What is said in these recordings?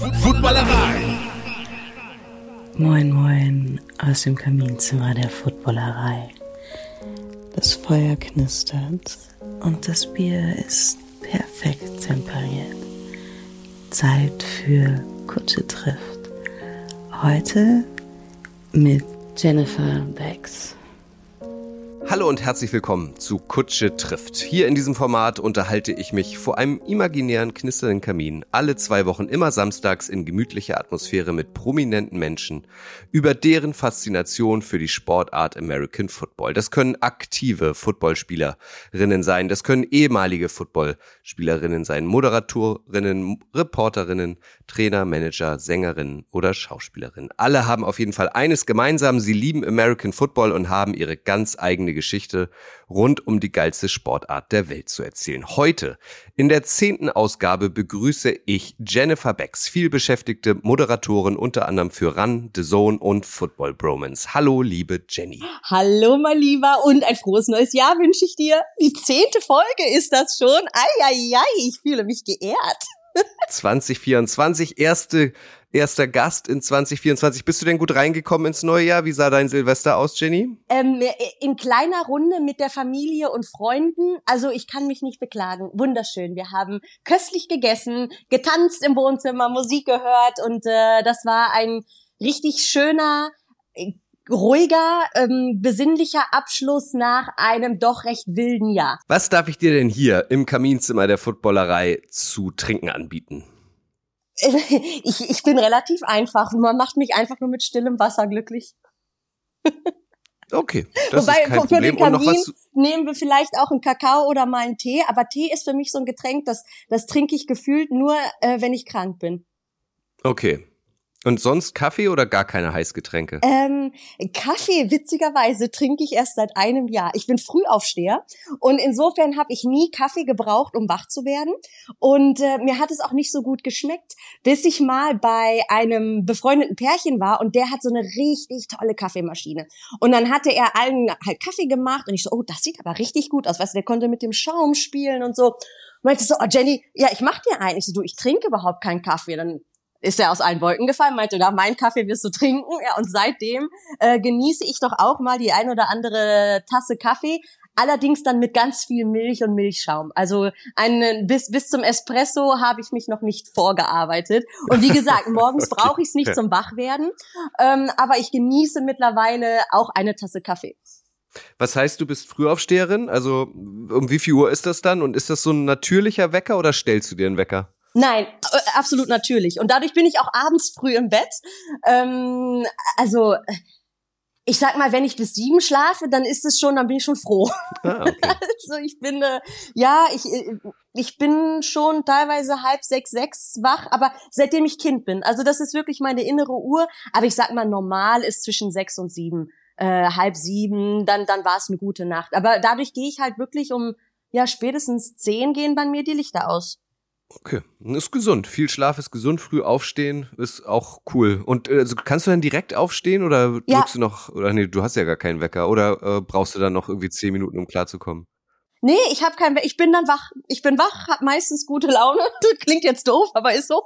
Footballerei. Moin, moin aus dem Kaminzimmer der Footballerei. Das Feuer knistert und das Bier ist perfekt temperiert. Zeit für Kutsche trifft. Heute mit Jennifer Becks. Hallo und herzlich willkommen zu Kutsche trifft. Hier in diesem Format unterhalte ich mich vor einem imaginären knisternden Kamin alle zwei Wochen immer samstags in gemütlicher Atmosphäre mit prominenten Menschen über deren Faszination für die Sportart American Football. Das können aktive Footballspielerinnen sein, das können ehemalige Footballspielerinnen sein, Moderatorinnen, Reporterinnen, Trainer, Manager, Sängerinnen oder Schauspielerinnen. Alle haben auf jeden Fall eines gemeinsam, sie lieben American Football und haben ihre ganz eigene Geschichte rund um die geilste Sportart der Welt zu erzählen. Heute in der zehnten Ausgabe begrüße ich Jennifer Becks, vielbeschäftigte Moderatorin unter anderem für Run, The Zone und Football Bromance. Hallo, liebe Jenny. Hallo, mein Lieber, und ein frohes neues Jahr wünsche ich dir. Die zehnte Folge ist das schon. Eieiei, ich fühle mich geehrt. 2024, erste erster Gast in 2024. Bist du denn gut reingekommen ins neue Jahr? Wie sah dein Silvester aus, Jenny? Ähm, in kleiner Runde mit der Familie und Freunden. Also ich kann mich nicht beklagen. Wunderschön. Wir haben köstlich gegessen, getanzt im Wohnzimmer, Musik gehört und äh, das war ein richtig schöner äh, ruhiger, ähm, besinnlicher Abschluss nach einem doch recht wilden Jahr. Was darf ich dir denn hier im Kaminzimmer der Footballerei zu trinken anbieten? ich, ich bin relativ einfach. Man macht mich einfach nur mit stillem Wasser glücklich. Okay, das Wobei, ist kein für Problem. Den Kamin nehmen wir vielleicht auch einen Kakao oder mal einen Tee. Aber Tee ist für mich so ein Getränk, das, das trinke ich gefühlt nur, äh, wenn ich krank bin. Okay, und sonst Kaffee oder gar keine Heißgetränke? Ähm, Kaffee, witzigerweise, trinke ich erst seit einem Jahr. Ich bin Frühaufsteher und insofern habe ich nie Kaffee gebraucht, um wach zu werden. Und äh, mir hat es auch nicht so gut geschmeckt, bis ich mal bei einem befreundeten Pärchen war und der hat so eine richtig tolle Kaffeemaschine. Und dann hatte er allen halt Kaffee gemacht und ich so, oh, das sieht aber richtig gut aus. Weißt du, der konnte mit dem Schaum spielen und so meinte so, oh Jenny, ja, ich mach dir einen. Ich so, du, ich trinke überhaupt keinen Kaffee. Dann ist er aus allen Wolken gefallen, meinte, na, mein Kaffee wirst du trinken. Ja, und seitdem äh, genieße ich doch auch mal die ein oder andere Tasse Kaffee, allerdings dann mit ganz viel Milch und Milchschaum. Also einen, bis, bis zum Espresso habe ich mich noch nicht vorgearbeitet. Und wie gesagt, morgens okay. brauche ich es nicht zum Wachwerden, ähm, aber ich genieße mittlerweile auch eine Tasse Kaffee. Was heißt, du bist Frühaufsteherin? Also um wie viel Uhr ist das dann? Und ist das so ein natürlicher Wecker oder stellst du dir einen Wecker? Nein, äh, absolut natürlich. Und dadurch bin ich auch abends früh im Bett. Ähm, also ich sag mal, wenn ich bis sieben schlafe, dann ist es schon, dann bin ich schon froh. Ah, okay. Also ich bin, äh, ja, ich, äh, ich bin schon teilweise halb sechs, sechs wach, aber seitdem ich Kind bin. Also das ist wirklich meine innere Uhr. Aber ich sag mal, normal ist zwischen sechs und sieben, äh, halb sieben, dann, dann war es eine gute Nacht. Aber dadurch gehe ich halt wirklich um, ja, spätestens zehn gehen bei mir die Lichter aus. Okay, ist gesund. Viel Schlaf ist gesund. Früh aufstehen ist auch cool. Und äh, also kannst du dann direkt aufstehen oder ja. drückst du noch? Oder nee, du hast ja gar keinen Wecker. Oder äh, brauchst du dann noch irgendwie zehn Minuten, um klarzukommen? Nee, ich habe keinen Wecker. Ich bin dann wach. Ich bin wach, hab meistens gute Laune. Das klingt jetzt doof, aber ist so.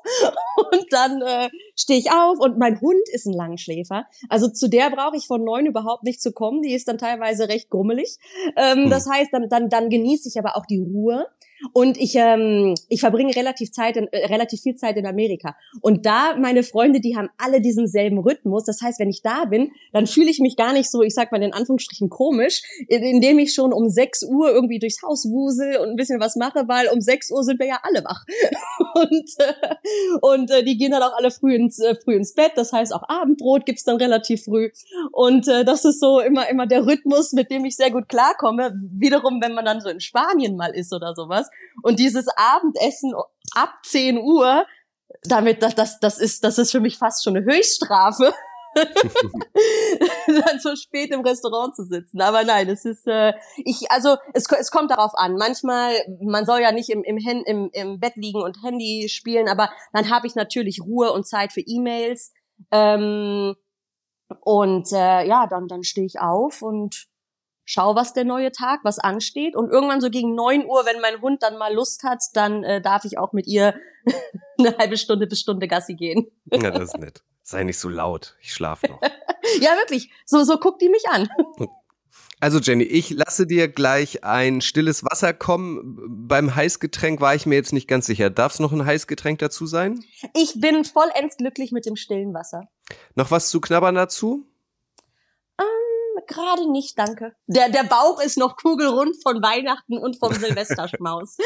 Und dann äh, stehe ich auf und mein Hund ist ein Langschläfer. Also zu der brauche ich von neun überhaupt nicht zu kommen. Die ist dann teilweise recht grummelig. Ähm, hm. Das heißt, dann, dann, dann genieße ich aber auch die Ruhe. Und ich, ähm, ich verbringe relativ Zeit, in, äh, relativ viel Zeit in Amerika. Und da meine Freunde, die haben alle diesen selben Rhythmus. Das heißt, wenn ich da bin, dann fühle ich mich gar nicht so, ich sag mal in Anführungsstrichen komisch, indem ich schon um 6 Uhr irgendwie durchs Haus wusel und ein bisschen was mache, weil um 6 Uhr sind wir ja alle wach. und äh, und äh, die gehen dann auch alle früh ins, äh, früh ins Bett. Das heißt, auch Abendbrot gibt's dann relativ früh. Und äh, das ist so immer, immer der Rhythmus, mit dem ich sehr gut klarkomme. Wiederum, wenn man dann so in Spanien mal ist oder sowas und dieses Abendessen ab 10 Uhr, damit, das, das, das ist, das ist für mich fast schon eine Höchststrafe. dann so spät im Restaurant zu sitzen. Aber nein, es ist, äh, ich, also es, es kommt darauf an. Manchmal, man soll ja nicht im, im, im, im Bett liegen und Handy spielen, aber dann habe ich natürlich Ruhe und Zeit für E-Mails. Ähm, und äh, ja, dann, dann stehe ich auf und schau, was der neue Tag, was ansteht. Und irgendwann so gegen neun Uhr, wenn mein Hund dann mal Lust hat, dann äh, darf ich auch mit ihr eine halbe Stunde bis Stunde Gassi gehen. Ja, das ist nett. Sei nicht so laut, ich schlafe noch. ja, wirklich. So, so guckt die mich an. Also Jenny, ich lasse dir gleich ein stilles Wasser kommen. Beim Heißgetränk war ich mir jetzt nicht ganz sicher. Darf es noch ein Heißgetränk dazu sein? Ich bin vollends glücklich mit dem stillen Wasser. Noch was zu knabbern dazu? Ähm, gerade nicht, danke. Der, der Bauch ist noch kugelrund von Weihnachten und vom Silvesterschmaus.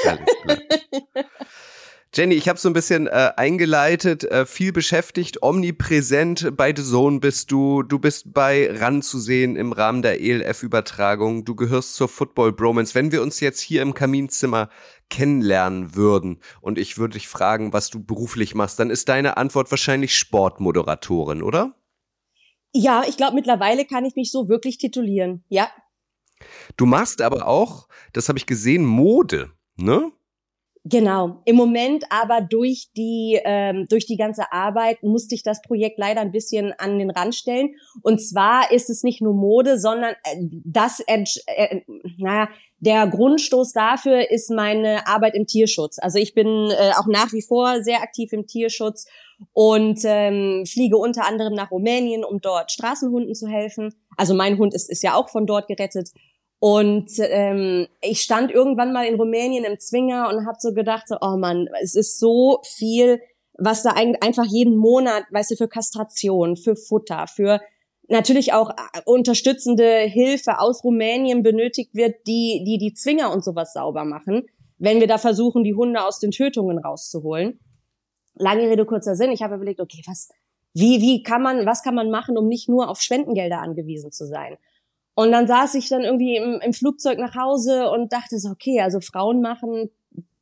Jenny, ich habe so ein bisschen äh, eingeleitet, äh, viel beschäftigt, omnipräsent bei The Zone bist du, du bist bei RAN zu sehen im Rahmen der ELF-Übertragung, du gehörst zur Football Bromance. Wenn wir uns jetzt hier im Kaminzimmer kennenlernen würden und ich würde dich fragen, was du beruflich machst, dann ist deine Antwort wahrscheinlich Sportmoderatorin, oder? Ja, ich glaube, mittlerweile kann ich mich so wirklich titulieren, ja. Du machst aber auch, das habe ich gesehen, Mode, ne? Genau. Im Moment aber durch die ähm, durch die ganze Arbeit musste ich das Projekt leider ein bisschen an den Rand stellen. Und zwar ist es nicht nur Mode, sondern äh, das, äh, naja, der Grundstoß dafür ist meine Arbeit im Tierschutz. Also ich bin äh, auch nach wie vor sehr aktiv im Tierschutz und ähm, fliege unter anderem nach Rumänien, um dort Straßenhunden zu helfen. Also mein Hund ist, ist ja auch von dort gerettet. Und ähm, ich stand irgendwann mal in Rumänien im Zwinger und habe so gedacht, so, oh Mann, es ist so viel, was da eigentlich einfach jeden Monat, weißt du, für Kastration, für Futter, für natürlich auch äh, unterstützende Hilfe aus Rumänien benötigt wird, die die die Zwinger und sowas sauber machen, wenn wir da versuchen, die Hunde aus den Tötungen rauszuholen. Lange Rede kurzer Sinn. Ich habe überlegt, okay, was, wie wie kann man, was kann man machen, um nicht nur auf Spendengelder angewiesen zu sein? Und dann saß ich dann irgendwie im, im Flugzeug nach Hause und dachte so, okay, also Frauen machen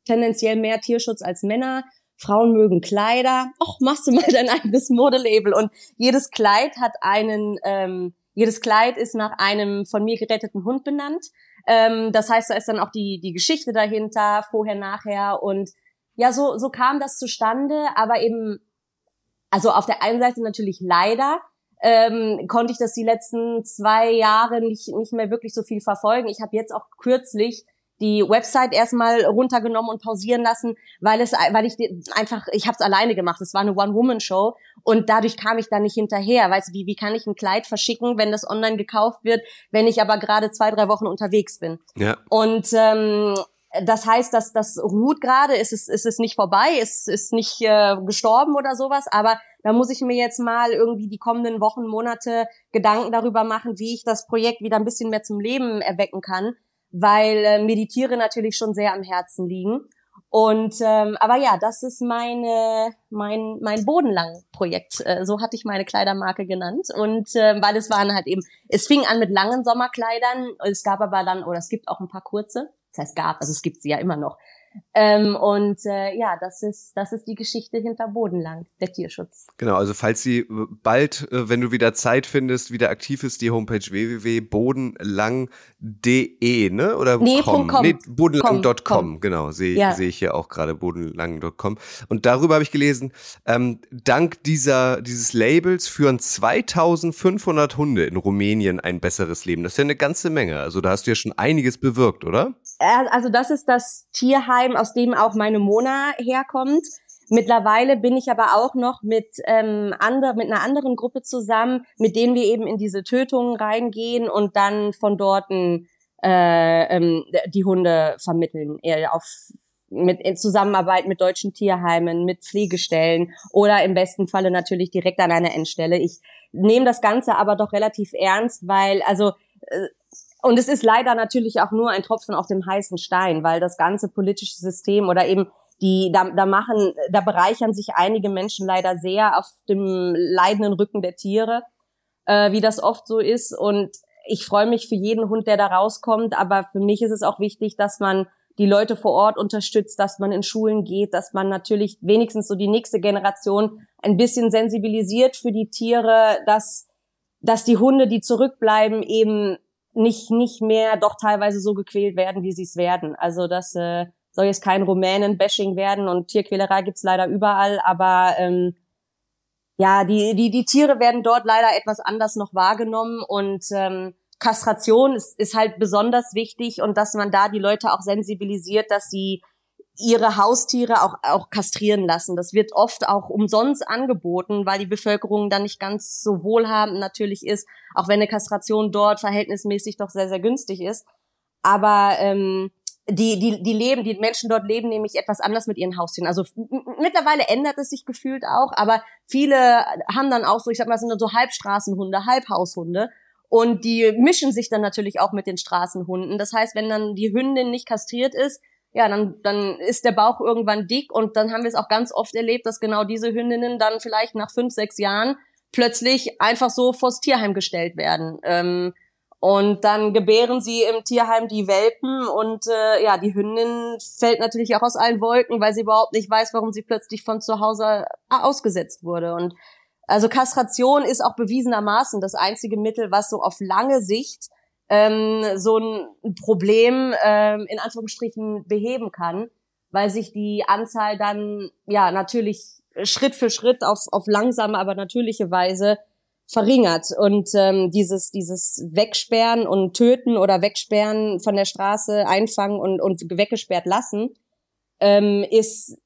tendenziell mehr Tierschutz als Männer. Frauen mögen Kleider. Och, machst du mal dein eigenes Modelabel. Und jedes Kleid hat einen, ähm, jedes Kleid ist nach einem von mir geretteten Hund benannt. Ähm, das heißt, da ist dann auch die, die Geschichte dahinter, vorher, nachher. Und ja, so, so kam das zustande, aber eben, also auf der einen Seite natürlich leider, ähm, konnte ich das die letzten zwei Jahre nicht, nicht mehr wirklich so viel verfolgen. Ich habe jetzt auch kürzlich die Website erstmal runtergenommen und pausieren lassen, weil es, weil ich einfach, ich habe es alleine gemacht. Es war eine One-Woman-Show und dadurch kam ich da nicht hinterher. Weißt du, wie, wie kann ich ein Kleid verschicken, wenn das online gekauft wird, wenn ich aber gerade zwei, drei Wochen unterwegs bin? Ja. Und ähm, das heißt, dass das ruht gerade, ist es, ist es nicht vorbei, ist, ist nicht äh, gestorben oder sowas, aber da muss ich mir jetzt mal irgendwie die kommenden Wochen, Monate Gedanken darüber machen, wie ich das Projekt wieder ein bisschen mehr zum Leben erwecken kann, weil äh, mir die Tiere natürlich schon sehr am Herzen liegen. Und ähm, aber ja, das ist meine mein mein Bodenlang-Projekt. Äh, so hatte ich meine Kleidermarke genannt. Und äh, weil es waren halt eben, es fing an mit langen Sommerkleidern. Es gab aber dann oder es gibt auch ein paar kurze heißt gab, also es gibt sie ja immer noch. Ähm, und äh, ja, das ist, das ist die Geschichte hinter Bodenlang, der Tierschutz. Genau, also falls sie bald, äh, wenn du wieder Zeit findest, wieder aktiv ist, die Homepage www.bodenlang.de, ne? Oder nee, com. com. Nee, bodenlang.com, genau, sehe ja. seh ich hier auch gerade, bodenlang.com. Und darüber habe ich gelesen, ähm, dank dieser, dieses Labels führen 2500 Hunde in Rumänien ein besseres Leben. Das ist ja eine ganze Menge. Also da hast du ja schon einiges bewirkt, oder? Also das ist das Tierheim, aus dem auch meine Mona herkommt. Mittlerweile bin ich aber auch noch mit, ähm, andre, mit einer anderen Gruppe zusammen, mit denen wir eben in diese Tötungen reingehen und dann von dort äh, ähm, die Hunde vermitteln, eher auf mit in Zusammenarbeit mit deutschen Tierheimen, mit Pflegestellen oder im besten Falle natürlich direkt an einer Endstelle. Ich nehme das Ganze aber doch relativ ernst, weil also äh, und es ist leider natürlich auch nur ein Tropfen auf dem heißen Stein, weil das ganze politische System oder eben die, da, da machen, da bereichern sich einige Menschen leider sehr auf dem leidenden Rücken der Tiere, äh, wie das oft so ist. Und ich freue mich für jeden Hund, der da rauskommt, aber für mich ist es auch wichtig, dass man die Leute vor Ort unterstützt, dass man in Schulen geht, dass man natürlich wenigstens so die nächste Generation ein bisschen sensibilisiert für die Tiere, dass, dass die Hunde, die zurückbleiben, eben nicht, nicht mehr doch teilweise so gequält werden, wie sie es werden. Also das äh, soll jetzt kein Rumänen-Bashing werden und Tierquälerei gibt's leider überall, aber ähm, ja, die, die, die Tiere werden dort leider etwas anders noch wahrgenommen und ähm, Kastration ist, ist halt besonders wichtig und dass man da die Leute auch sensibilisiert, dass sie ihre Haustiere auch, auch kastrieren lassen. Das wird oft auch umsonst angeboten, weil die Bevölkerung dann nicht ganz so wohlhabend natürlich ist, auch wenn eine Kastration dort verhältnismäßig doch sehr, sehr günstig ist. Aber ähm, die, die, die leben, die Menschen dort leben nämlich etwas anders mit ihren Haustieren. Also mittlerweile ändert es sich gefühlt auch, aber viele haben dann auch so, ich sag mal, sind dann so Halbstraßenhunde, Halbhaushunde. Und die mischen sich dann natürlich auch mit den Straßenhunden. Das heißt, wenn dann die Hündin nicht kastriert ist, ja, dann, dann ist der Bauch irgendwann dick und dann haben wir es auch ganz oft erlebt, dass genau diese Hündinnen dann vielleicht nach fünf, sechs Jahren plötzlich einfach so vors Tierheim gestellt werden. Ähm, und dann gebären sie im Tierheim die Welpen und äh, ja, die Hündin fällt natürlich auch aus allen Wolken, weil sie überhaupt nicht weiß, warum sie plötzlich von zu Hause ausgesetzt wurde. Und also Kastration ist auch bewiesenermaßen das einzige Mittel, was so auf lange Sicht ähm, so ein Problem ähm, in Anführungsstrichen beheben kann, weil sich die Anzahl dann ja natürlich Schritt für Schritt auf, auf langsame, aber natürliche Weise verringert. Und ähm, dieses, dieses Wegsperren und Töten oder Wegsperren von der Straße einfangen und, und weggesperrt lassen, ähm, ist,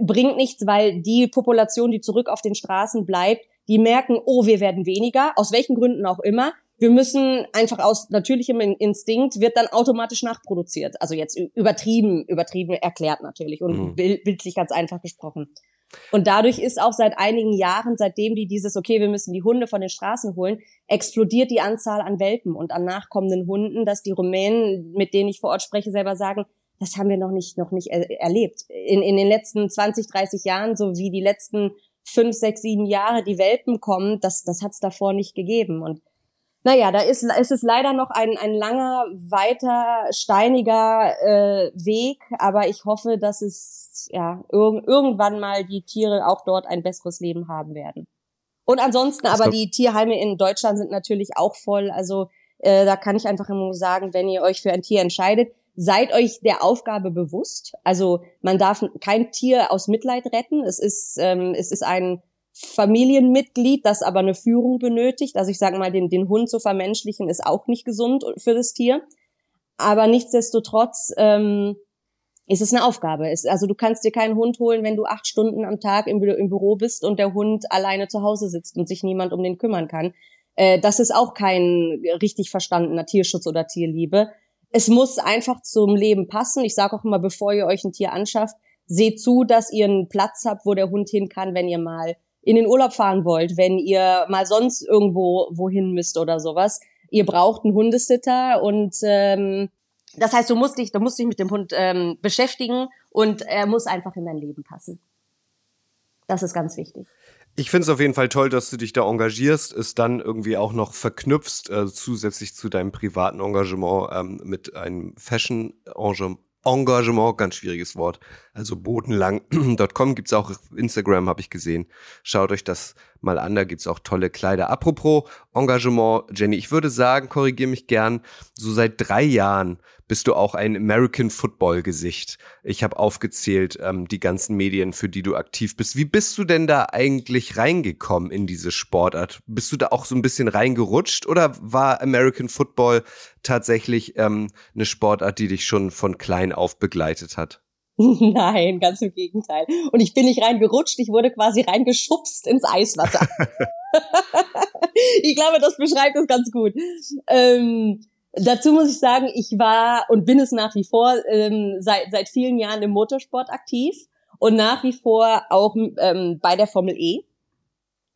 bringt nichts, weil die Population, die zurück auf den Straßen bleibt, die merken, oh, wir werden weniger, aus welchen Gründen auch immer. Wir müssen einfach aus natürlichem Instinkt wird dann automatisch nachproduziert. Also jetzt übertrieben, übertrieben erklärt natürlich und mhm. bildlich ganz einfach gesprochen. Und dadurch ist auch seit einigen Jahren, seitdem die dieses, okay, wir müssen die Hunde von den Straßen holen, explodiert die Anzahl an Welpen und an nachkommenden Hunden, dass die Rumänen, mit denen ich vor Ort spreche, selber sagen, das haben wir noch nicht, noch nicht er erlebt. In, in den letzten 20, 30 Jahren, so wie die letzten fünf, sechs, sieben Jahre die Welpen kommen, das, das hat es davor nicht gegeben. Und naja, da ist, ist es leider noch ein, ein langer, weiter, steiniger äh, Weg, aber ich hoffe, dass es ja irg irgendwann mal die Tiere auch dort ein besseres Leben haben werden. Und ansonsten, aber die Tierheime in Deutschland sind natürlich auch voll. Also äh, da kann ich einfach immer sagen, wenn ihr euch für ein Tier entscheidet, seid euch der Aufgabe bewusst. Also man darf kein Tier aus Mitleid retten. Es ist, ähm, es ist ein Familienmitglied, das aber eine Führung benötigt. Also ich sage mal, den, den Hund zu vermenschlichen ist auch nicht gesund für das Tier. Aber nichtsdestotrotz ähm, ist es eine Aufgabe. Es, also du kannst dir keinen Hund holen, wenn du acht Stunden am Tag im, im Büro bist und der Hund alleine zu Hause sitzt und sich niemand um den kümmern kann. Äh, das ist auch kein richtig verstandener Tierschutz oder Tierliebe. Es muss einfach zum Leben passen. Ich sage auch immer, bevor ihr euch ein Tier anschafft, seht zu, dass ihr einen Platz habt, wo der Hund hin kann, wenn ihr mal in den Urlaub fahren wollt, wenn ihr mal sonst irgendwo wohin müsst oder sowas. Ihr braucht einen Hundesitter und ähm, das heißt, du musst dich, du musst dich mit dem Hund ähm, beschäftigen und er muss einfach in dein Leben passen. Das ist ganz wichtig. Ich finde es auf jeden Fall toll, dass du dich da engagierst, es dann irgendwie auch noch verknüpfst, äh, zusätzlich zu deinem privaten Engagement ähm, mit einem Fashion-Engagement Engagement, ganz schwieriges Wort. Also bodenlang.com gibt's auch auf Instagram, habe ich gesehen. Schaut euch das mal an, da gibt's auch tolle Kleider. Apropos Engagement, Jenny, ich würde sagen, korrigier mich gern, so seit drei Jahren bist du auch ein American Football Gesicht. Ich habe aufgezählt ähm, die ganzen Medien, für die du aktiv bist. Wie bist du denn da eigentlich reingekommen in diese Sportart? Bist du da auch so ein bisschen reingerutscht oder war American Football tatsächlich ähm, eine Sportart, die dich schon von klein auf begleitet hat? Nein, ganz im Gegenteil. Und ich bin nicht reingerutscht, ich wurde quasi reingeschubst ins Eiswasser. ich glaube, das beschreibt es ganz gut. Ähm, dazu muss ich sagen, ich war und bin es nach wie vor ähm, seit, seit vielen Jahren im Motorsport aktiv und nach wie vor auch ähm, bei der Formel E.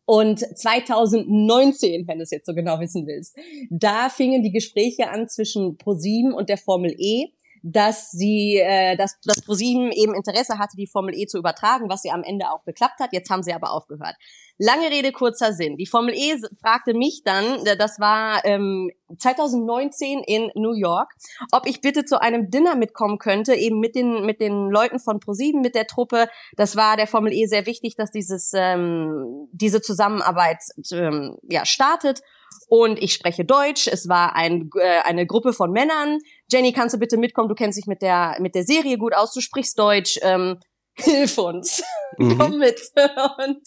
Und 2019, wenn du es jetzt so genau wissen willst, da fingen die Gespräche an zwischen ProSieben und der Formel E dass sie, äh, dass, dass ProSieben eben Interesse hatte, die Formel E zu übertragen, was sie am Ende auch geklappt hat. Jetzt haben sie aber aufgehört. Lange Rede, kurzer Sinn. Die Formel E fragte mich dann, äh, das war ähm, 2019 in New York, ob ich bitte zu einem Dinner mitkommen könnte, eben mit den mit den Leuten von ProSieben, mit der Truppe. Das war der Formel E sehr wichtig, dass dieses ähm, diese Zusammenarbeit ähm, ja startet und ich spreche Deutsch. Es war ein, äh, eine Gruppe von Männern. Jenny, kannst du bitte mitkommen? Du kennst dich mit der mit der Serie gut aus. Du sprichst Deutsch. Ähm, hilf uns, mhm. komm mit. Und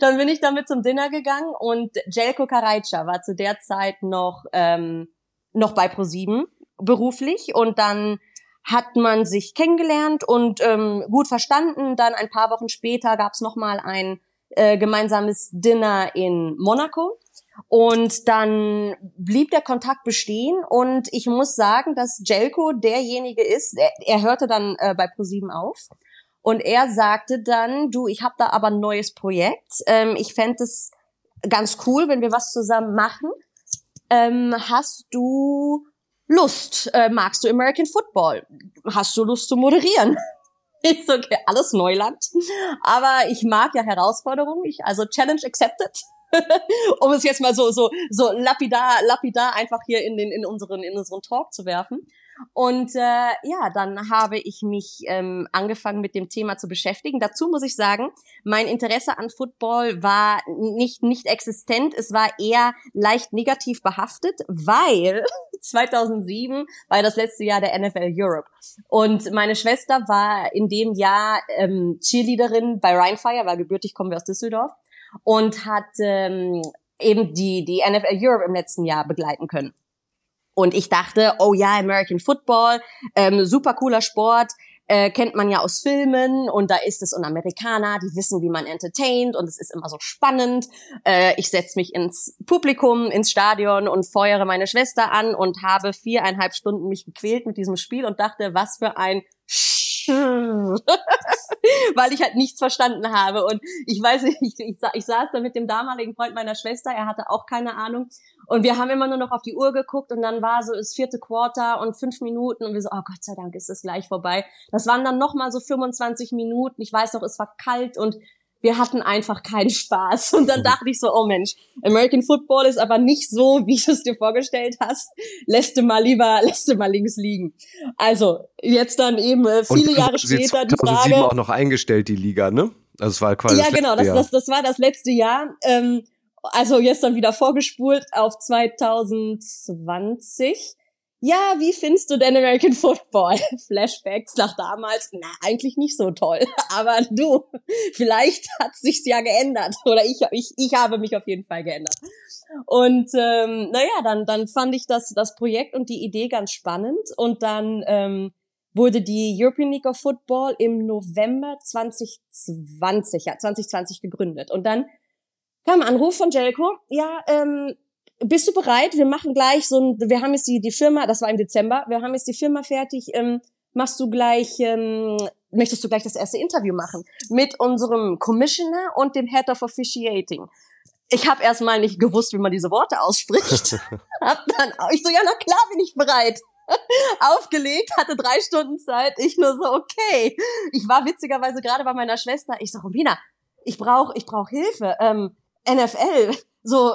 dann bin ich damit zum Dinner gegangen und Jelko Karajca war zu der Zeit noch ähm, noch bei ProSieben beruflich und dann hat man sich kennengelernt und ähm, gut verstanden. Dann ein paar Wochen später gab es nochmal ein äh, gemeinsames Dinner in Monaco. Und dann blieb der Kontakt bestehen und ich muss sagen, dass Jelko derjenige ist, er, er hörte dann äh, bei ProSieben auf und er sagte dann, du, ich habe da aber ein neues Projekt. Ähm, ich fände es ganz cool, wenn wir was zusammen machen. Ähm, hast du Lust? Äh, magst du American Football? Hast du Lust zu moderieren? So, okay, alles Neuland. Aber ich mag ja Herausforderungen. Ich, also Challenge accepted. um es jetzt mal so, so, so lapidar, lapidar einfach hier in den, in unseren, in unseren Talk zu werfen. Und äh, ja, dann habe ich mich ähm, angefangen mit dem Thema zu beschäftigen. Dazu muss ich sagen, mein Interesse an Football war nicht nicht existent. Es war eher leicht negativ behaftet, weil 2007 war das letzte Jahr der NFL Europe und meine Schwester war in dem Jahr ähm, Cheerleaderin bei Rheinfire, war gebürtig, kommen wir aus Düsseldorf und hat ähm, eben die die NFL Europe im letzten Jahr begleiten können. Und ich dachte, oh ja, American Football, ähm, super cooler Sport, äh, kennt man ja aus Filmen und da ist es und Amerikaner, die wissen, wie man entertaint und es ist immer so spannend. Äh, ich setze mich ins Publikum, ins Stadion und feuere meine Schwester an und habe viereinhalb Stunden mich gequält mit diesem Spiel und dachte, was für ein weil ich halt nichts verstanden habe. Und ich weiß nicht, ich, ich, saß da mit dem damaligen Freund meiner Schwester, er hatte auch keine Ahnung. Und wir haben immer nur noch auf die Uhr geguckt und dann war so das vierte Quarter und fünf Minuten und wir so, oh Gott sei Dank ist es gleich vorbei. Das waren dann nochmal so 25 Minuten. Ich weiß noch, es war kalt und wir hatten einfach keinen Spaß. Und dann dachte ich so, oh Mensch, American Football ist aber nicht so, wie du es dir vorgestellt hast. Lässt du mal lieber, lässt du mal links liegen. Also, jetzt dann eben äh, viele Und Jahre später die Frage. auch noch eingestellt, die Liga, ne? Also es war quasi. Ja, genau, das, das, das war das letzte Jahr. Ähm, also jetzt dann wieder vorgespult auf 2020 ja, wie findest du denn American Football? Flashbacks nach damals, na, eigentlich nicht so toll. Aber du, vielleicht hat sich's ja geändert. Oder ich, ich, ich habe mich auf jeden Fall geändert. Und ähm, naja, dann, dann fand ich das, das Projekt und die Idee ganz spannend. Und dann ähm, wurde die European League of Football im November 2020, ja, 2020 gegründet. Und dann kam ein Anruf von Jelko, ja, ähm, bist du bereit? Wir machen gleich so ein, wir haben jetzt die, die Firma, das war im Dezember, wir haben jetzt die Firma fertig, ähm, machst du gleich, ähm, möchtest du gleich das erste Interview machen mit unserem Commissioner und dem Head of Officiating. Ich habe erstmal nicht gewusst, wie man diese Worte ausspricht. hab dann auch, ich so, ja, na klar bin ich bereit. Aufgelegt, hatte drei Stunden Zeit. Ich nur so, okay. Ich war witzigerweise gerade bei meiner Schwester. Ich so, Romina, ich brauche ich brauch Hilfe. Ähm, NFL, so,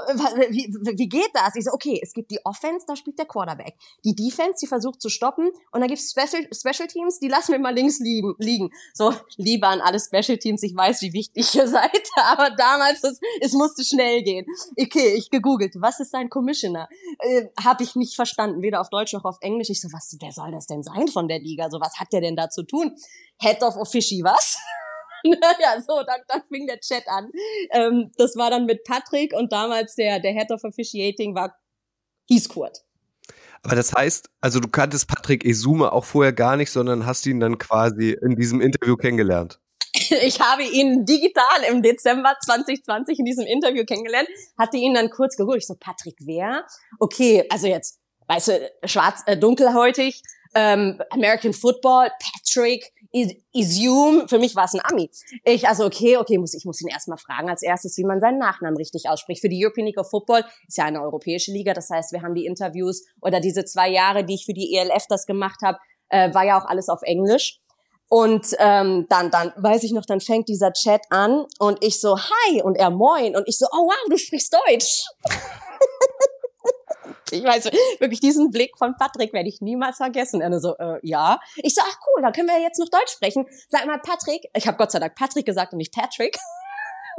wie, wie geht das? Ich so, okay, es gibt die Offense, da spielt der Quarterback. Die Defense, die versucht zu stoppen. Und dann gibt's Special, Special Teams, die lassen wir mal links liegen. liegen. So, lieber an alle Special Teams, ich weiß, wie wichtig ihr seid, aber damals, es, es musste schnell gehen. Okay, ich gegoogelt, was ist ein Commissioner? Äh, Habe ich nicht verstanden, weder auf Deutsch noch auf Englisch. Ich so, was, wer soll das denn sein von der Liga? So, was hat der denn da zu tun? Head of Offici, was? ja, so, dann, dann fing der Chat an. Ähm, das war dann mit Patrick und damals der, der Head of Officiating war hieß Kurt. Aber das heißt, also du kanntest Patrick Esume auch vorher gar nicht, sondern hast ihn dann quasi in diesem Interview kennengelernt. Ich habe ihn digital im Dezember 2020 in diesem Interview kennengelernt, hatte ihn dann kurz geholt. Ich so, Patrick, wer? Okay, also jetzt, weißt du, schwarz, äh, dunkelhäutig, ähm, American Football, Patrick, Isium, für mich war es ein Ami. Ich, also okay, okay, muss, ich muss ihn erstmal fragen als erstes, wie man seinen Nachnamen richtig ausspricht. Für die European League of Football ist ja eine europäische Liga, das heißt, wir haben die Interviews oder diese zwei Jahre, die ich für die ELF das gemacht habe, äh, war ja auch alles auf Englisch. Und ähm, dann, dann weiß ich noch, dann fängt dieser Chat an und ich so, hi, und er moin, und ich so, oh wow, du sprichst Deutsch. Ich weiß wirklich diesen Blick von Patrick werde ich niemals vergessen. Er so, äh, ja. Ich so, ach cool, dann können wir jetzt noch Deutsch sprechen. Sag mal, Patrick. Ich habe Gott sei Dank Patrick gesagt und nicht Patrick.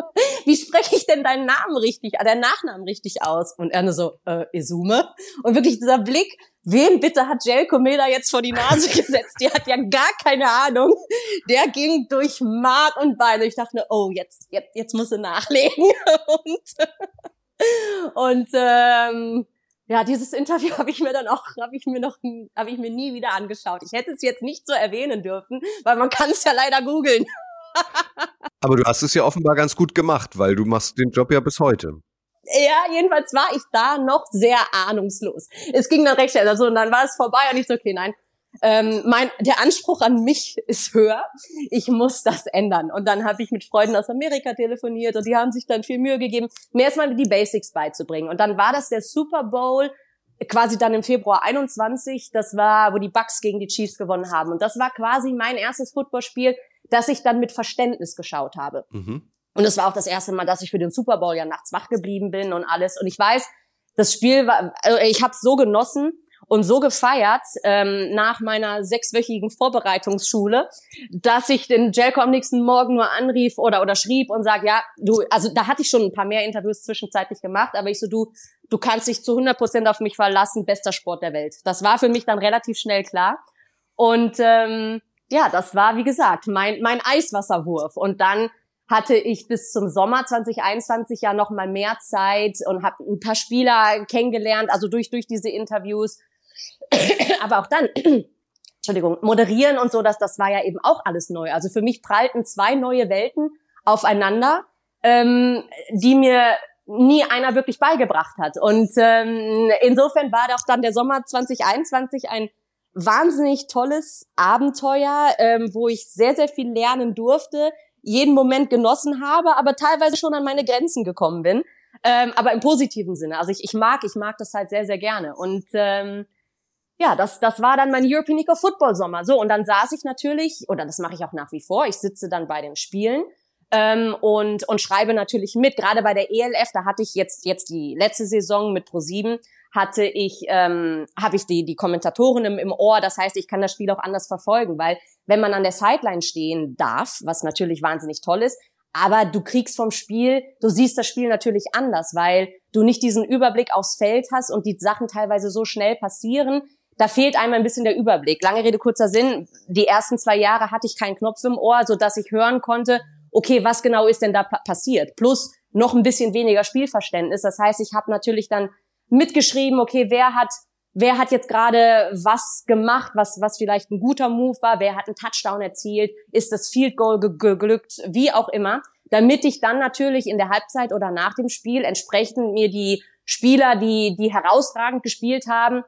Wie spreche ich denn deinen Namen richtig, äh, deinen Nachnamen richtig aus? Und er so, äh, Isume. Und wirklich dieser Blick, wem bitte hat Jelko Meda jetzt vor die Nase gesetzt? Die hat ja gar keine Ahnung. Der ging durch Mark und Beine. Ich dachte, oh, jetzt, jetzt, jetzt muss er nachlegen. und, und ähm, ja, dieses Interview habe ich mir dann auch, habe ich mir noch, habe ich mir nie wieder angeschaut. Ich hätte es jetzt nicht so erwähnen dürfen, weil man kann es ja leider googeln. Aber du hast es ja offenbar ganz gut gemacht, weil du machst den Job ja bis heute. Ja, jedenfalls war ich da noch sehr ahnungslos. Es ging dann recht schnell, also und dann war es vorbei und ich so, okay, nein, ähm, mein, der Anspruch an mich ist höher. Ich muss das ändern. Und dann habe ich mit Freunden aus Amerika telefoniert und die haben sich dann viel Mühe gegeben, mir erstmal die Basics beizubringen. Und dann war das der Super Bowl quasi dann im Februar 21. Das war, wo die Bucks gegen die Chiefs gewonnen haben. Und das war quasi mein erstes Footballspiel, das ich dann mit Verständnis geschaut habe. Mhm. Und es war auch das erste Mal, dass ich für den Super Bowl ja nachts wach geblieben bin und alles. Und ich weiß, das Spiel war, also ich habe es so genossen und so gefeiert ähm, nach meiner sechswöchigen Vorbereitungsschule, dass ich den Jelko am nächsten Morgen nur anrief oder oder schrieb und sag, ja, du, also da hatte ich schon ein paar mehr Interviews zwischenzeitlich gemacht, aber ich so, du, du kannst dich zu 100 Prozent auf mich verlassen, bester Sport der Welt. Das war für mich dann relativ schnell klar. Und ähm, ja, das war, wie gesagt, mein, mein Eiswasserwurf. Und dann hatte ich bis zum Sommer 2021 ja noch mal mehr Zeit und habe ein paar Spieler kennengelernt, also durch, durch diese Interviews. Aber auch dann, Entschuldigung, moderieren und so, dass das war ja eben auch alles neu. Also für mich prallten zwei neue Welten aufeinander, ähm, die mir nie einer wirklich beigebracht hat. Und ähm, insofern war doch dann der Sommer 2021 ein wahnsinnig tolles Abenteuer, ähm, wo ich sehr, sehr viel lernen durfte, jeden Moment genossen habe, aber teilweise schon an meine Grenzen gekommen bin. Ähm, aber im positiven Sinne. Also ich, ich mag, ich mag das halt sehr, sehr gerne. Und ähm, ja, das, das war dann mein European League of Football Sommer. So, und dann saß ich natürlich, oder das mache ich auch nach wie vor, ich sitze dann bei den Spielen ähm, und, und schreibe natürlich mit. Gerade bei der ELF, da hatte ich jetzt, jetzt die letzte Saison mit Pro7, hatte ich, ähm, habe ich die, die Kommentatoren im, im Ohr. Das heißt, ich kann das Spiel auch anders verfolgen, weil wenn man an der Sideline stehen darf, was natürlich wahnsinnig toll ist, aber du kriegst vom Spiel, du siehst das Spiel natürlich anders, weil du nicht diesen Überblick aufs Feld hast und die Sachen teilweise so schnell passieren. Da fehlt einem ein bisschen der Überblick. Lange Rede, kurzer Sinn. Die ersten zwei Jahre hatte ich keinen Knopf im Ohr, so dass ich hören konnte, okay, was genau ist denn da passiert? Plus noch ein bisschen weniger Spielverständnis. Das heißt, ich habe natürlich dann mitgeschrieben, okay, wer hat, wer hat jetzt gerade was gemacht, was, was vielleicht ein guter Move war, wer hat einen Touchdown erzielt, ist das Field Goal geglückt, wie auch immer, damit ich dann natürlich in der Halbzeit oder nach dem Spiel entsprechend mir die Spieler, die, die herausragend gespielt haben,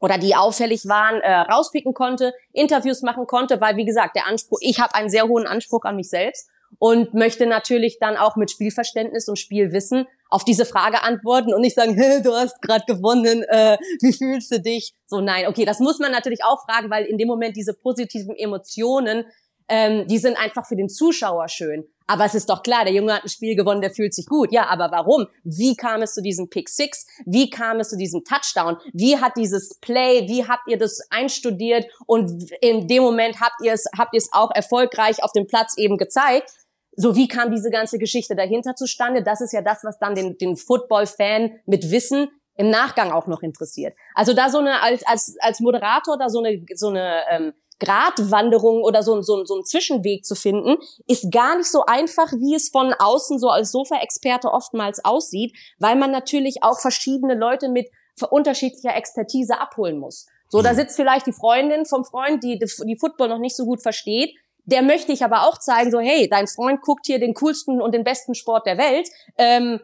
oder die auffällig waren, äh, rauspicken konnte, Interviews machen konnte, weil wie gesagt, der Anspruch, ich habe einen sehr hohen Anspruch an mich selbst und möchte natürlich dann auch mit Spielverständnis und Spielwissen auf diese Frage antworten und nicht sagen, du hast gerade gewonnen, äh, wie fühlst du dich? So nein, okay, das muss man natürlich auch fragen, weil in dem Moment diese positiven Emotionen, ähm, die sind einfach für den Zuschauer schön. Aber es ist doch klar, der Junge hat ein Spiel gewonnen, der fühlt sich gut. Ja, aber warum? Wie kam es zu diesem Pick Six? Wie kam es zu diesem Touchdown? Wie hat dieses Play, wie habt ihr das einstudiert? Und in dem Moment habt ihr es, habt ihr es auch erfolgreich auf dem Platz eben gezeigt. So, wie kam diese ganze Geschichte dahinter zustande? Das ist ja das, was dann den, den Football-Fan mit Wissen im Nachgang auch noch interessiert. Also da so eine, als, als, als Moderator da so eine, so eine ähm, Gratwanderung oder so, so, so ein Zwischenweg zu finden, ist gar nicht so einfach, wie es von außen so als Sofa-Experte oftmals aussieht, weil man natürlich auch verschiedene Leute mit unterschiedlicher Expertise abholen muss. So, da mhm. sitzt vielleicht die Freundin vom Freund, die die Football noch nicht so gut versteht, der möchte ich aber auch zeigen, so hey, dein Freund guckt hier den coolsten und den besten Sport der Welt. Ähm,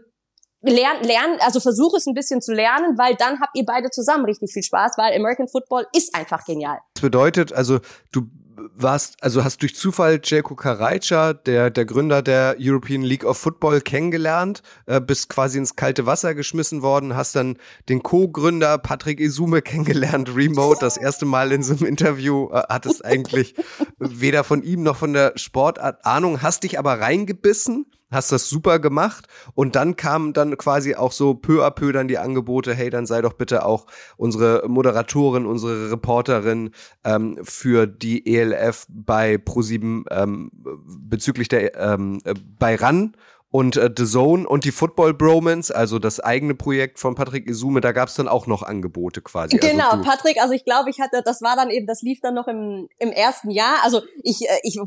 lern, lern, also versuche es ein bisschen zu lernen, weil dann habt ihr beide zusammen richtig viel Spaß, weil American Football ist einfach genial. Das bedeutet, also du warst, also hast durch Zufall Jelko Karajca, der, der Gründer der European League of Football, kennengelernt, äh, bist quasi ins kalte Wasser geschmissen worden, hast dann den Co-Gründer Patrick Isume kennengelernt, remote, das erste Mal in so einem Interview, äh, hattest eigentlich weder von ihm noch von der Sportart Ahnung, hast dich aber reingebissen hast das super gemacht. Und dann kamen dann quasi auch so peu à peu dann die Angebote, hey, dann sei doch bitte auch unsere Moderatorin, unsere Reporterin ähm, für die ELF bei ProSieben ähm, bezüglich der ähm, äh, bei RAN Und äh, The Zone und die Football Bromance, also das eigene Projekt von Patrick Isume, da gab es dann auch noch Angebote quasi. Also genau, also Patrick, also ich glaube, ich hatte, das war dann eben, das lief dann noch im, im ersten Jahr. Also ich, äh, ich,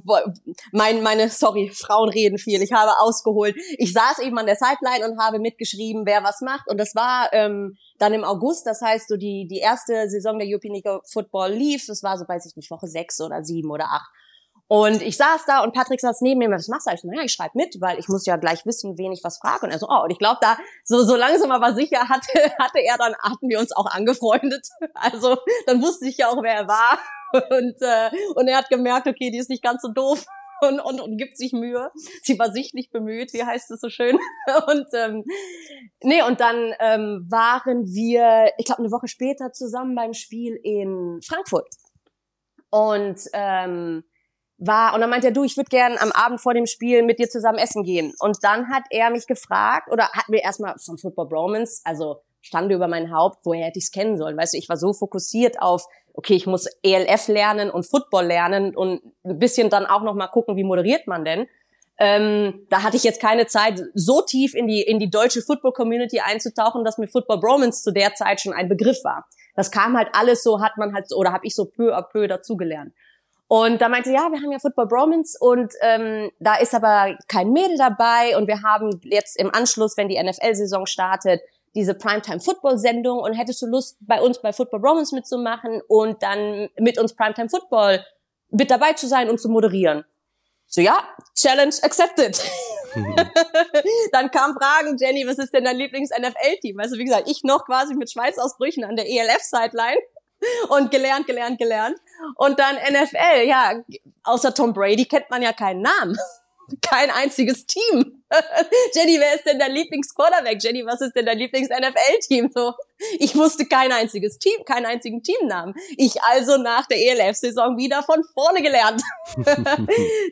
mein, meine, sorry, Frauen reden viel. Ich habe ausgeholt. Ich saß eben an der Sideline und habe mitgeschrieben, wer was macht. Und das war ähm, dann im August, das heißt, so die, die erste Saison der European League Football lief. Das war so, weiß ich nicht, Woche sechs oder sieben oder acht. Und ich saß da und Patrick saß neben mir, was machst du? Ich so, naja, ich schreibe mit, weil ich muss ja gleich wissen, wen ich was frage. Und er so, oh, und ich glaube, da so, so langsam aber sicher hatte, hatte er dann, hatten wir uns auch angefreundet. Also dann wusste ich ja auch, wer er war. Und, äh, und er hat gemerkt, okay, die ist nicht ganz so doof. Und, und, und gibt sich Mühe. Sie war sichtlich bemüht, wie heißt es so schön. Und ähm, nee, und dann ähm, waren wir, ich glaube, eine Woche später zusammen beim Spiel in Frankfurt. Und ähm, war und dann meinte er, du, ich würde gern am Abend vor dem Spiel mit dir zusammen essen gehen. Und dann hat er mich gefragt oder hat mir erstmal von Football Bromance, also stande über mein Haupt, woher hätte ich es kennen sollen. Weißt du, ich war so fokussiert auf, okay, ich muss ELF lernen und Football lernen und ein bisschen dann auch noch mal gucken, wie moderiert man denn. Ähm, da hatte ich jetzt keine Zeit, so tief in die in die deutsche Football Community einzutauchen, dass mir Football Bromance zu der Zeit schon ein Begriff war. Das kam halt alles so, hat man halt oder habe ich so peu à peu dazugelernt. Und da meinte, ja, wir haben ja Football Bromance und ähm, da ist aber kein Mädel dabei und wir haben jetzt im Anschluss, wenn die NFL-Saison startet, diese Primetime Football Sendung und hättest du Lust, bei uns bei Football Bromance mitzumachen und dann mit uns Primetime Football mit dabei zu sein und zu moderieren? So, ja, Challenge accepted. Mhm. dann kam Fragen, Jenny, was ist denn dein Lieblings-NFL-Team? Also wie gesagt, ich noch quasi mit Schweißausbrüchen an der ELF-Sideline und gelernt, gelernt, gelernt. Und dann NFL, ja, außer Tom Brady kennt man ja keinen Namen. Kein einziges Team. Jenny, wer ist denn dein Lieblings-Quarterback? Jenny, was ist denn dein Lieblings-NFL-Team? So, ich wusste kein einziges Team, keinen einzigen Teamnamen. Ich also nach der ELF-Saison wieder von vorne gelernt.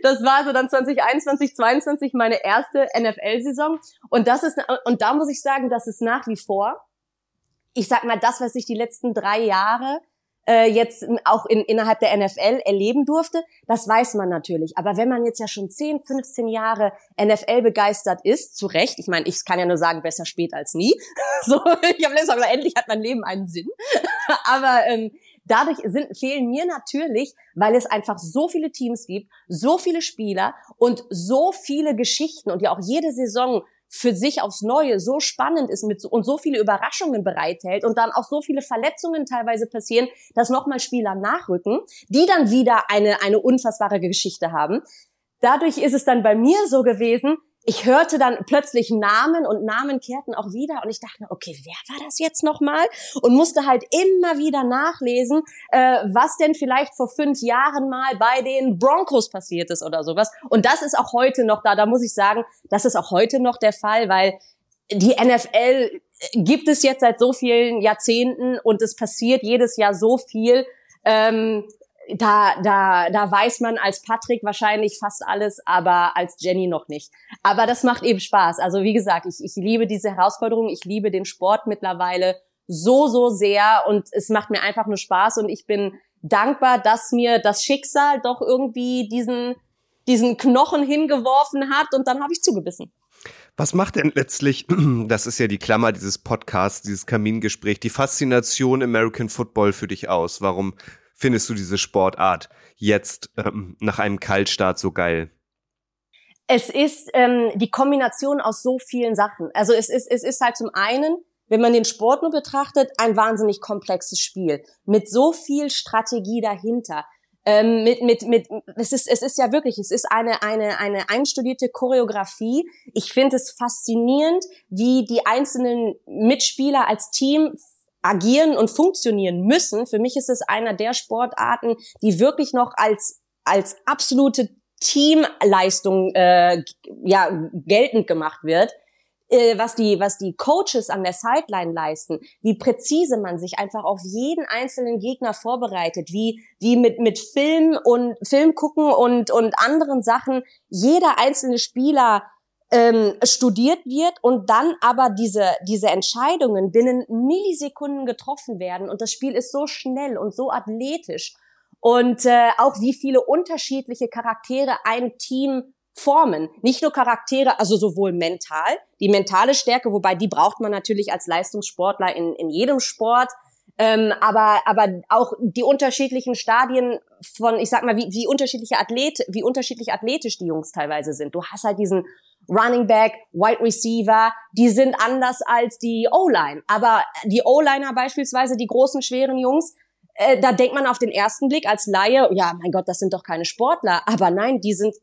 das war so dann 2021, 2022 meine erste NFL-Saison. Und das ist, und da muss ich sagen, das ist nach wie vor ich sag mal, das, was ich die letzten drei Jahre äh, jetzt auch in, innerhalb der NFL erleben durfte, das weiß man natürlich. Aber wenn man jetzt ja schon 10, 15 Jahre NFL begeistert ist, zu Recht, ich meine, ich kann ja nur sagen, besser spät als nie. so, ich habe letztes Mal gesagt, endlich hat mein Leben einen Sinn. Aber ähm, dadurch sind, fehlen mir natürlich, weil es einfach so viele Teams gibt, so viele Spieler und so viele Geschichten und ja auch jede Saison für sich aufs Neue so spannend ist mit so, und so viele Überraschungen bereithält und dann auch so viele Verletzungen teilweise passieren, dass nochmal Spieler nachrücken, die dann wieder eine, eine unfassbare Geschichte haben. Dadurch ist es dann bei mir so gewesen, ich hörte dann plötzlich Namen und Namen kehrten auch wieder und ich dachte, okay, wer war das jetzt nochmal? Und musste halt immer wieder nachlesen, äh, was denn vielleicht vor fünf Jahren mal bei den Broncos passiert ist oder sowas. Und das ist auch heute noch da. Da muss ich sagen, das ist auch heute noch der Fall, weil die NFL gibt es jetzt seit so vielen Jahrzehnten und es passiert jedes Jahr so viel. Ähm, da, da, da weiß man als Patrick wahrscheinlich fast alles, aber als Jenny noch nicht. Aber das macht eben Spaß. Also wie gesagt, ich, ich liebe diese Herausforderung, ich liebe den Sport mittlerweile so, so sehr und es macht mir einfach nur Spaß und ich bin dankbar, dass mir das Schicksal doch irgendwie diesen, diesen Knochen hingeworfen hat und dann habe ich zugebissen. Was macht denn letztlich, das ist ja die Klammer dieses Podcasts, dieses Kamingespräch, die Faszination American Football für dich aus? Warum findest du diese Sportart jetzt ähm, nach einem Kaltstart so geil? Es ist ähm, die Kombination aus so vielen Sachen. Also es ist, es ist halt zum einen, wenn man den Sport nur betrachtet, ein wahnsinnig komplexes Spiel mit so viel Strategie dahinter. Ähm, mit, mit, mit, es ist, es ist ja wirklich, es ist eine, eine, eine einstudierte Choreografie. Ich finde es faszinierend, wie die einzelnen Mitspieler als Team agieren und funktionieren müssen. Für mich ist es einer der Sportarten, die wirklich noch als als absolute Teamleistung äh, ja geltend gemacht wird. Äh, was die was die Coaches an der Sideline leisten, wie präzise man sich einfach auf jeden einzelnen Gegner vorbereitet, wie wie mit mit Film und Film gucken und und anderen Sachen jeder einzelne Spieler ähm, studiert wird und dann aber diese, diese Entscheidungen binnen Millisekunden getroffen werden und das Spiel ist so schnell und so athletisch und äh, auch wie viele unterschiedliche Charaktere ein Team formen. Nicht nur Charaktere, also sowohl mental, die mentale Stärke, wobei die braucht man natürlich als Leistungssportler in, in jedem Sport, ähm, aber, aber auch die unterschiedlichen Stadien von, ich sag mal, wie, wie unterschiedliche Athlete, wie unterschiedlich athletisch die Jungs teilweise sind. Du hast halt diesen Running Back, Wide Receiver, die sind anders als die O-Line. Aber die O-Liner beispielsweise, die großen, schweren Jungs, äh, da denkt man auf den ersten Blick als Laie, ja, mein Gott, das sind doch keine Sportler. Aber nein, die sind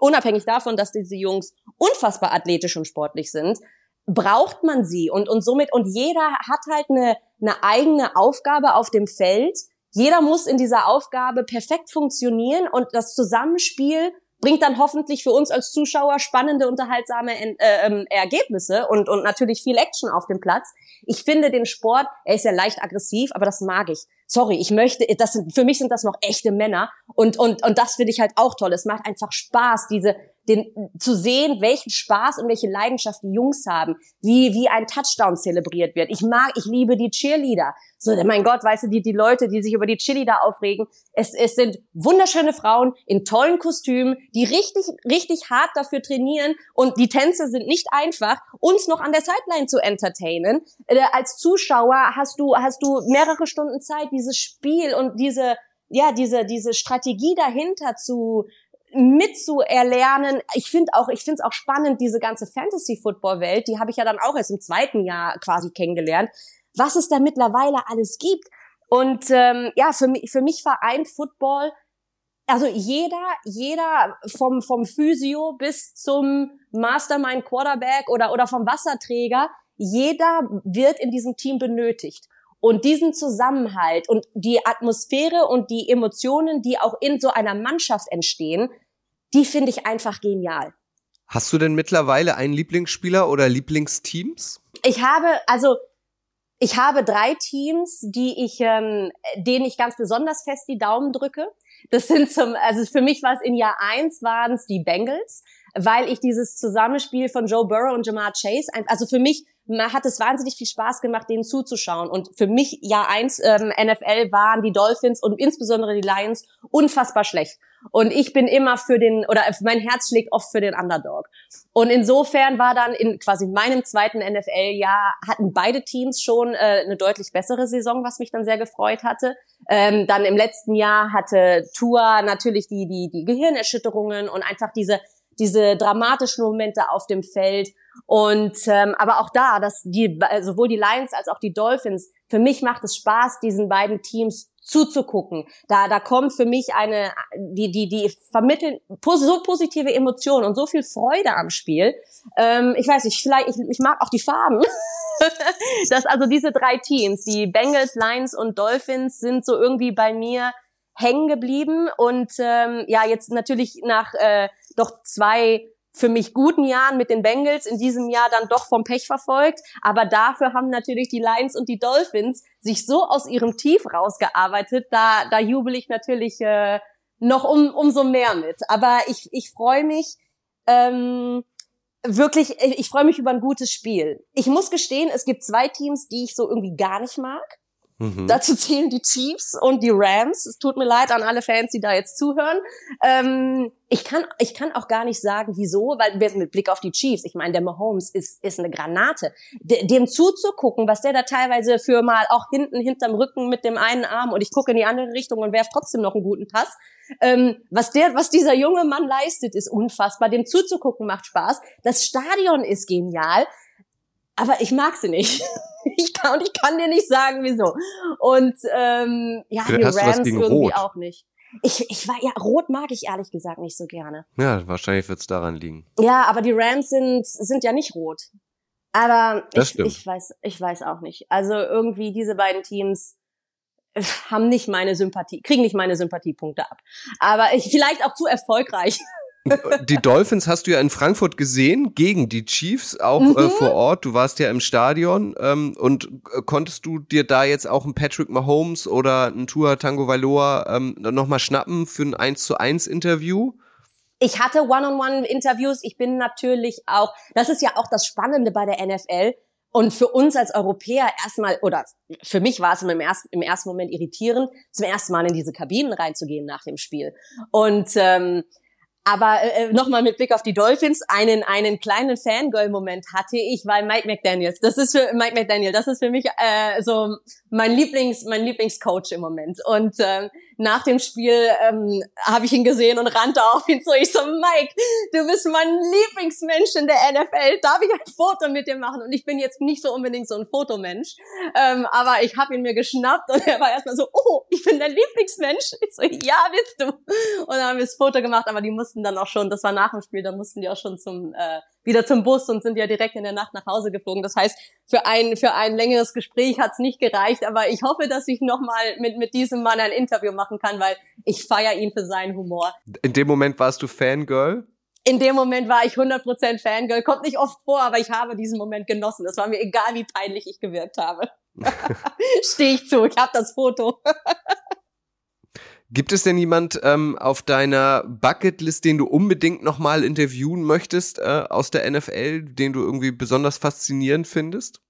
unabhängig davon, dass diese Jungs unfassbar athletisch und sportlich sind, braucht man sie und, und somit, und jeder hat halt eine, eine eigene Aufgabe auf dem Feld. Jeder muss in dieser Aufgabe perfekt funktionieren und das Zusammenspiel bringt dann hoffentlich für uns als Zuschauer spannende, unterhaltsame äh, ähm, Ergebnisse und, und natürlich viel Action auf dem Platz. Ich finde den Sport, er ist ja leicht aggressiv, aber das mag ich. Sorry, ich möchte, das sind, für mich sind das noch echte Männer und, und, und das finde ich halt auch toll. Es macht einfach Spaß, diese, den, zu sehen, welchen Spaß und welche Leidenschaft die Jungs haben, wie, wie ein Touchdown zelebriert wird. Ich mag, ich liebe die Cheerleader. So, mein Gott, weißt du, die, die Leute, die sich über die Cheerleader aufregen. Es, es sind wunderschöne Frauen in tollen Kostümen, die richtig, richtig hart dafür trainieren und die Tänze sind nicht einfach, uns noch an der Sideline zu entertainen. Äh, als Zuschauer hast du, hast du mehrere Stunden Zeit, dieses Spiel und diese, ja, diese, diese Strategie dahinter zu, mitzuerlernen. Ich finde auch, ich finde es auch spannend, diese ganze Fantasy-Football-Welt, die habe ich ja dann auch erst im zweiten Jahr quasi kennengelernt, was es da mittlerweile alles gibt. Und ähm, ja, für mich, für mich vereint Football, also jeder, jeder vom, vom Physio bis zum Mastermind Quarterback oder, oder vom Wasserträger, jeder wird in diesem Team benötigt. Und diesen Zusammenhalt und die Atmosphäre und die Emotionen, die auch in so einer Mannschaft entstehen, die finde ich einfach genial. Hast du denn mittlerweile einen Lieblingsspieler oder Lieblingsteams? Ich habe, also ich habe drei Teams, die ich, ähm, denen ich ganz besonders fest die Daumen drücke. Das sind zum, also für mich war es in Jahr eins waren es die Bengals, weil ich dieses Zusammenspiel von Joe Burrow und Jamar Chase, also für mich hat es wahnsinnig viel Spaß gemacht, denen zuzuschauen. Und für mich Jahr eins ähm, NFL waren die Dolphins und insbesondere die Lions unfassbar schlecht. Und ich bin immer für den, oder mein Herz schlägt oft für den Underdog. Und insofern war dann in quasi meinem zweiten NFL-Jahr hatten beide Teams schon äh, eine deutlich bessere Saison, was mich dann sehr gefreut hatte. Ähm, dann im letzten Jahr hatte Tua natürlich die, die, die Gehirnerschütterungen und einfach diese, diese dramatischen Momente auf dem Feld. Und ähm, aber auch da, dass die sowohl die Lions als auch die Dolphins, für mich macht es Spaß, diesen beiden Teams zuzugucken. Da da kommt für mich eine die die die vermitteln so positive Emotionen und so viel Freude am Spiel. Ähm, ich weiß nicht, vielleicht ich, ich mag auch die Farben. dass also diese drei Teams, die Bengals, Lions und Dolphins, sind so irgendwie bei mir hängen geblieben und ähm, ja jetzt natürlich nach äh, doch zwei für mich guten Jahren mit den Bengals in diesem Jahr dann doch vom Pech verfolgt. Aber dafür haben natürlich die Lions und die Dolphins sich so aus ihrem Tief rausgearbeitet. Da, da jubel ich natürlich äh, noch um, umso mehr mit. Aber ich, ich freue mich ähm, wirklich, ich freue mich über ein gutes Spiel. Ich muss gestehen, es gibt zwei Teams, die ich so irgendwie gar nicht mag. Mhm. Dazu zählen die Chiefs und die Rams. Es tut mir leid an alle Fans, die da jetzt zuhören. Ähm, ich kann, ich kann auch gar nicht sagen, wieso, weil mit Blick auf die Chiefs, ich meine, der Mahomes ist, ist eine Granate. De, dem zuzugucken, was der da teilweise für mal auch hinten hinterm Rücken mit dem einen Arm und ich gucke in die andere Richtung und werfe trotzdem noch einen guten Pass. Ähm, was der, was dieser junge Mann leistet, ist unfassbar. Dem zuzugucken macht Spaß. Das Stadion ist genial aber ich mag sie nicht. ich kann, und ich kann dir nicht sagen, wieso. Und ähm, ja, Vielleicht die Rams irgendwie Rot. auch nicht. Ich, ich war ja rot mag ich ehrlich gesagt nicht so gerne. Ja, wahrscheinlich wird's daran liegen. Ja, aber die Rams sind sind ja nicht rot. Aber ich, ich weiß ich weiß auch nicht. Also irgendwie diese beiden Teams haben nicht meine Sympathie, kriegen nicht meine Sympathiepunkte ab. Aber ich vielleicht auch zu erfolgreich. Die Dolphins hast du ja in Frankfurt gesehen, gegen die Chiefs, auch äh, mhm. äh, vor Ort. Du warst ja im Stadion ähm, und äh, konntest du dir da jetzt auch einen Patrick Mahomes oder einen Tua Tango Valoa ähm, nochmal schnappen für ein 1 zu 1 Interview? Ich hatte One-on-One-Interviews. Ich bin natürlich auch, das ist ja auch das Spannende bei der NFL. Und für uns als Europäer erstmal, oder für mich war es im ersten, im ersten Moment irritierend, zum ersten Mal in diese Kabinen reinzugehen nach dem Spiel. Und ähm, aber äh, äh nochmal mit Blick auf die Dolphins, einen, einen kleinen Fangirl-Moment hatte ich, weil Mike McDaniels, das ist für Mike McDaniel, das ist für mich äh, so mein Lieblings, mein Lieblingscoach im Moment. Und ähm, nach dem Spiel ähm, habe ich ihn gesehen und rannte auf ihn zu. Ich so, Mike, du bist mein Lieblingsmensch in der NFL. Darf ich ein Foto mit dir machen? Und ich bin jetzt nicht so unbedingt so ein Fotomensch, ähm, aber ich habe ihn mir geschnappt und er war erstmal so, oh, ich bin dein Lieblingsmensch. Ich so, ja, bist du. Und dann haben wir das Foto gemacht, aber die mussten dann auch schon, das war nach dem Spiel, da mussten die auch schon zum äh, wieder zum Bus und sind ja direkt in der Nacht nach Hause geflogen. Das heißt, für ein, für ein längeres Gespräch hat es nicht gereicht, aber ich hoffe, dass ich nochmal mit, mit diesem Mann ein Interview machen kann, weil ich feiere ihn für seinen Humor. In dem Moment warst du Fangirl? In dem Moment war ich 100% Fangirl. Kommt nicht oft vor, aber ich habe diesen Moment genossen. Es war mir egal, wie peinlich ich gewirkt habe. Stehe ich zu, ich habe das Foto. Gibt es denn jemand ähm, auf deiner Bucketlist, den du unbedingt nochmal interviewen möchtest äh, aus der NFL, den du irgendwie besonders faszinierend findest?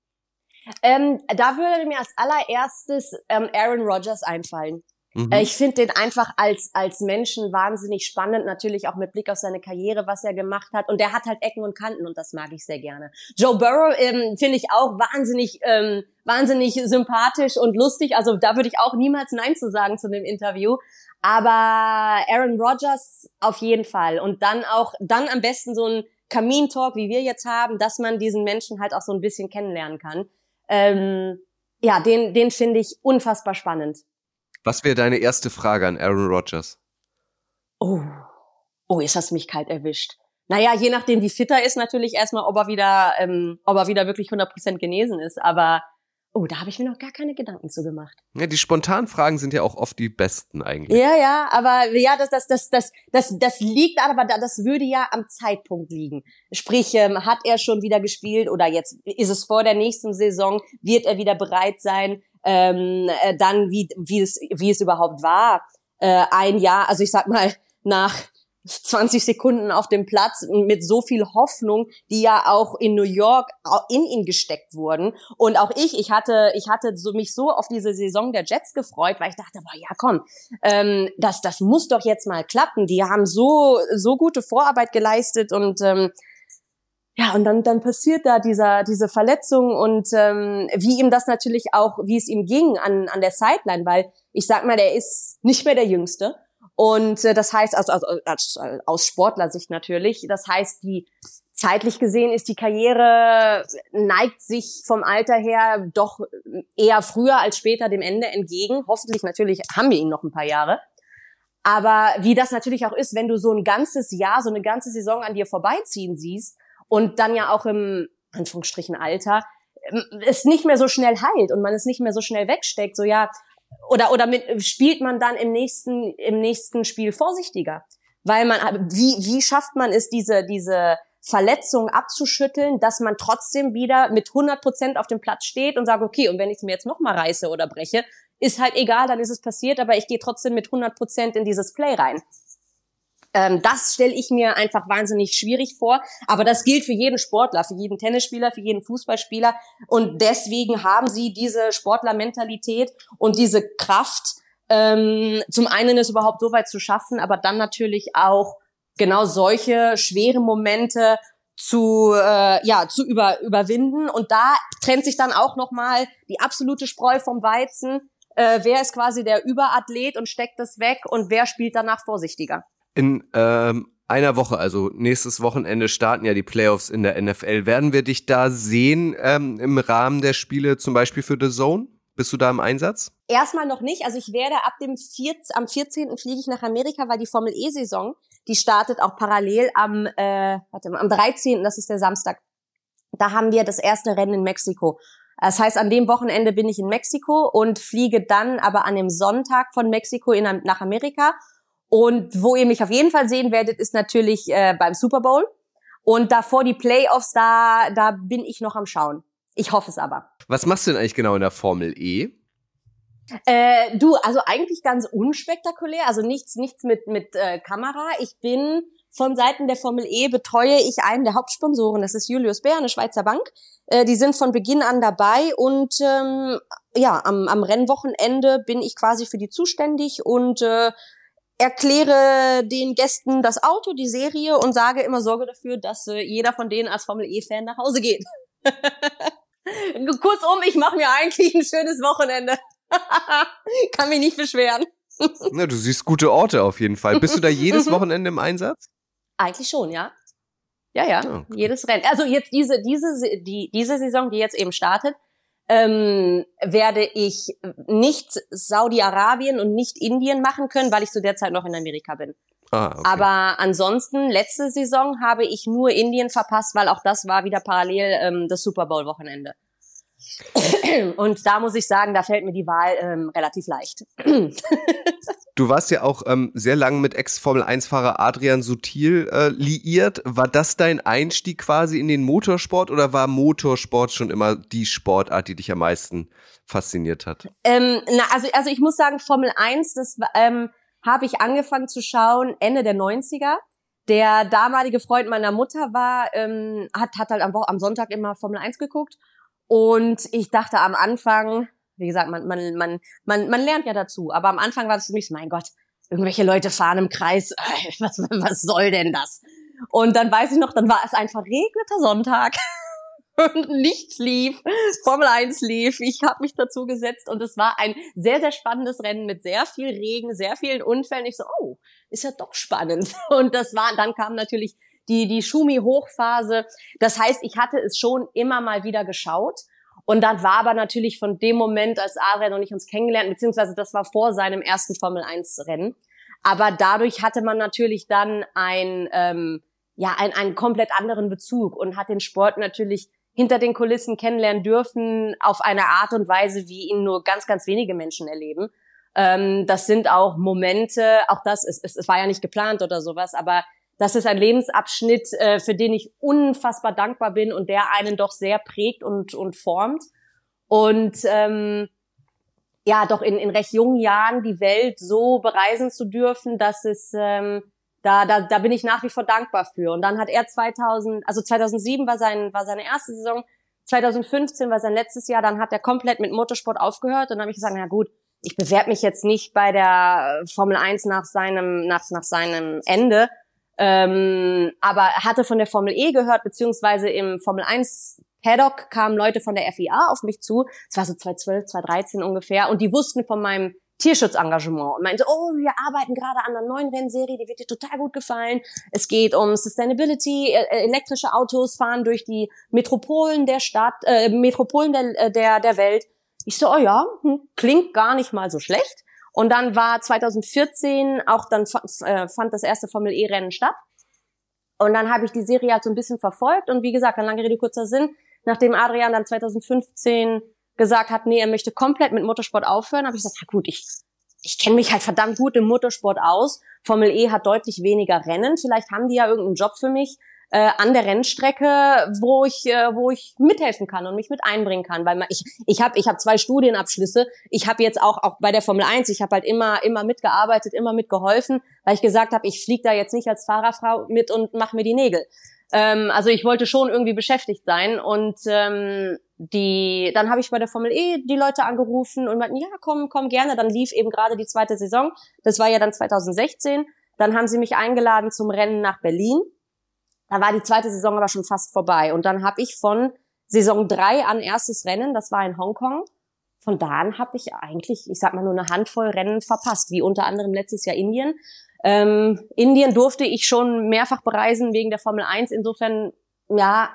Ähm, da würde mir als allererstes ähm, Aaron Rodgers einfallen. Mhm. Äh, ich finde den einfach als, als Menschen wahnsinnig spannend, natürlich auch mit Blick auf seine Karriere, was er gemacht hat. Und der hat halt Ecken und Kanten und das mag ich sehr gerne. Joe Burrow ähm, finde ich auch wahnsinnig, ähm, wahnsinnig sympathisch und lustig. Also da würde ich auch niemals Nein zu sagen zu dem Interview. Aber Aaron Rodgers auf jeden Fall. Und dann auch, dann am besten so ein Kamin-Talk, wie wir jetzt haben, dass man diesen Menschen halt auch so ein bisschen kennenlernen kann. Ähm, ja, den, den finde ich unfassbar spannend. Was wäre deine erste Frage an Aaron Rodgers? Oh, oh, jetzt hast du mich kalt erwischt. Naja, je nachdem, wie fit er ist, natürlich erstmal, ob er wieder, ähm, ob er wieder wirklich 100% genesen ist. Aber Oh, da habe ich mir noch gar keine Gedanken zu gemacht. Ja, die spontanen Fragen sind ja auch oft die besten eigentlich. Ja, ja, aber ja, das, das, das, das, das, das liegt aber, das würde ja am Zeitpunkt liegen. Sprich, ähm, hat er schon wieder gespielt oder jetzt ist es vor der nächsten Saison, wird er wieder bereit sein, ähm, äh, dann wie, wie es, wie es überhaupt war. Äh, ein Jahr, also ich sag mal, nach 20 Sekunden auf dem Platz mit so viel Hoffnung, die ja auch in New York in ihn gesteckt wurden. Und auch ich, ich hatte, ich hatte so mich so auf diese Saison der Jets gefreut, weil ich dachte, boah, ja komm, ähm, das, das muss doch jetzt mal klappen. Die haben so, so gute Vorarbeit geleistet und ähm, ja, und dann, dann passiert da dieser, diese Verletzung und ähm, wie ihm das natürlich auch, wie es ihm ging an, an der Sideline, weil ich sag mal, der ist nicht mehr der Jüngste. Und äh, das heißt, also, also als, aus Sportlersicht natürlich, das heißt, die zeitlich gesehen ist die Karriere, neigt sich vom Alter her doch eher früher als später dem Ende entgegen. Hoffentlich natürlich haben wir ihn noch ein paar Jahre. Aber wie das natürlich auch ist, wenn du so ein ganzes Jahr, so eine ganze Saison an dir vorbeiziehen siehst und dann ja auch im Anführungsstrichen Alter ähm, es nicht mehr so schnell heilt und man es nicht mehr so schnell wegsteckt, so ja, oder oder mit, spielt man dann im nächsten im nächsten Spiel vorsichtiger, weil man wie wie schafft man es diese diese Verletzung abzuschütteln, dass man trotzdem wieder mit 100 Prozent auf dem Platz steht und sagt, okay, und wenn ich es mir jetzt noch mal reiße oder breche, ist halt egal, dann ist es passiert, aber ich gehe trotzdem mit 100 Prozent in dieses Play rein. Ähm, das stelle ich mir einfach wahnsinnig schwierig vor. Aber das gilt für jeden Sportler, für jeden Tennisspieler, für jeden Fußballspieler. Und deswegen haben sie diese Sportlermentalität und diese Kraft, ähm, zum einen es überhaupt so weit zu schaffen, aber dann natürlich auch genau solche schwere Momente zu äh, ja zu über, überwinden. Und da trennt sich dann auch noch mal die absolute Spreu vom Weizen. Äh, wer ist quasi der Überathlet und steckt das weg? Und wer spielt danach vorsichtiger in ähm, einer Woche, also nächstes Wochenende starten ja die Playoffs in der NFL. Werden wir dich da sehen ähm, im Rahmen der Spiele, zum Beispiel für The Zone? Bist du da im Einsatz? Erstmal noch nicht. Also ich werde ab dem 14, am 14. fliege ich nach Amerika, weil die Formel E-Saison, die startet auch parallel am, äh, warte mal, am 13., das ist der Samstag. Da haben wir das erste Rennen in Mexiko. Das heißt, an dem Wochenende bin ich in Mexiko und fliege dann aber an dem Sonntag von Mexiko in, nach Amerika und wo ihr mich auf jeden Fall sehen werdet, ist natürlich äh, beim Super Bowl. Und davor die Playoffs, da, da bin ich noch am Schauen. Ich hoffe es aber. Was machst du denn eigentlich genau in der Formel E? Äh, du, also eigentlich ganz unspektakulär, also nichts, nichts mit mit äh, Kamera. Ich bin von Seiten der Formel E betreue ich einen der Hauptsponsoren, das ist Julius Bär, eine Schweizer Bank. Äh, die sind von Beginn an dabei und ähm, ja, am, am Rennwochenende bin ich quasi für die zuständig und äh, erkläre den Gästen das Auto, die Serie und sage immer Sorge dafür, dass äh, jeder von denen als Formel E-Fan nach Hause geht. Kurzum, ich mache mir eigentlich ein schönes Wochenende. Kann mich nicht beschweren. Na, du siehst gute Orte auf jeden Fall. Bist du da jedes Wochenende im Einsatz? Eigentlich schon, ja. Ja, ja, okay. jedes Rennen. Also jetzt diese, diese, die, diese Saison, die jetzt eben startet, ähm, werde ich nicht Saudi-Arabien und nicht Indien machen können, weil ich zu der Zeit noch in Amerika bin. Ah, okay. Aber ansonsten, letzte Saison habe ich nur Indien verpasst, weil auch das war wieder parallel ähm, das Super Bowl-Wochenende. Und da muss ich sagen, da fällt mir die Wahl ähm, relativ leicht. Du warst ja auch ähm, sehr lange mit Ex-Formel-1-Fahrer Adrian Sutil äh, liiert. War das dein Einstieg quasi in den Motorsport oder war Motorsport schon immer die Sportart, die dich am meisten fasziniert hat? Ähm, na, also, also ich muss sagen, Formel 1, das ähm, habe ich angefangen zu schauen Ende der 90er. Der damalige Freund meiner Mutter war, ähm, hat, hat halt am, am Sonntag immer Formel 1 geguckt. Und ich dachte am Anfang, wie gesagt, man, man, man, man, man lernt ja dazu. Aber am Anfang war es für mich mein Gott, irgendwelche Leute fahren im Kreis. Was, was soll denn das? Und dann weiß ich noch, dann war es ein verregneter Sonntag. und nichts lief, Formel 1 lief. Ich habe mich dazu gesetzt und es war ein sehr, sehr spannendes Rennen mit sehr viel Regen, sehr vielen Unfällen. Ich so, oh, ist ja doch spannend. Und das war, dann kam natürlich die, die Schumi-Hochphase. Das heißt, ich hatte es schon immer mal wieder geschaut und dann war aber natürlich von dem Moment, als Adrian und ich uns kennengelernt, beziehungsweise das war vor seinem ersten Formel 1 Rennen. Aber dadurch hatte man natürlich dann ein, ähm, ja, ein, einen komplett anderen Bezug und hat den Sport natürlich hinter den Kulissen kennenlernen dürfen auf eine Art und Weise, wie ihn nur ganz, ganz wenige Menschen erleben. Ähm, das sind auch Momente, auch das, es, es, es war ja nicht geplant oder sowas, aber das ist ein Lebensabschnitt, äh, für den ich unfassbar dankbar bin und der einen doch sehr prägt und, und formt. Und ähm, ja, doch in, in recht jungen Jahren die Welt so bereisen zu dürfen, dass es ähm, da, da, da bin ich nach wie vor dankbar für. Und dann hat er 2000, also 2007 war sein war seine erste Saison, 2015 war sein letztes Jahr, dann hat er komplett mit Motorsport aufgehört und dann habe ich gesagt, na gut, ich bewerbe mich jetzt nicht bei der Formel 1 nach seinem nach nach seinem Ende, ähm, aber hatte von der Formel E gehört, beziehungsweise im Formel 1 Paddock kamen Leute von der FIA auf mich zu. Es war so 2012, 2013 ungefähr. Und die wussten von meinem Tierschutzengagement und meinte, oh, wir arbeiten gerade an einer neuen Rennserie, die wird dir total gut gefallen. Es geht um Sustainability, e, e, elektrische Autos fahren durch die Metropolen der Stadt, äh, Metropolen der, äh, der, der Welt. Ich so, oh ja, hm, klingt gar nicht mal so schlecht. Und dann war 2014 auch dann äh, fand das erste Formel E Rennen statt. Und dann habe ich die Serie halt so ein bisschen verfolgt und wie gesagt, dann lange Rede kurzer Sinn, nachdem Adrian dann 2015 gesagt hat, nee, er möchte komplett mit Motorsport aufhören, habe ich gesagt, ja gut, ich ich kenne mich halt verdammt gut im Motorsport aus. Formel E hat deutlich weniger Rennen, vielleicht haben die ja irgendeinen Job für mich äh, an der Rennstrecke, wo ich, äh, wo ich mithelfen kann und mich mit einbringen kann, weil man, ich, ich habe, ich habe zwei Studienabschlüsse. Ich habe jetzt auch, auch bei der Formel 1, ich habe halt immer, immer mitgearbeitet, immer mitgeholfen, weil ich gesagt habe, ich fliege da jetzt nicht als Fahrerfrau mit und mache mir die Nägel. Ähm, also ich wollte schon irgendwie beschäftigt sein und ähm, die, dann habe ich bei der Formel E die Leute angerufen und meinten, ja, komm, komm gerne. Dann lief eben gerade die zweite Saison. Das war ja dann 2016. Dann haben sie mich eingeladen zum Rennen nach Berlin. Da war die zweite Saison aber schon fast vorbei. Und dann habe ich von Saison drei an erstes Rennen, das war in Hongkong. Von da an habe ich eigentlich, ich sag mal, nur eine Handvoll Rennen verpasst, wie unter anderem letztes Jahr Indien. Ähm, Indien durfte ich schon mehrfach bereisen wegen der Formel 1. Insofern, ja,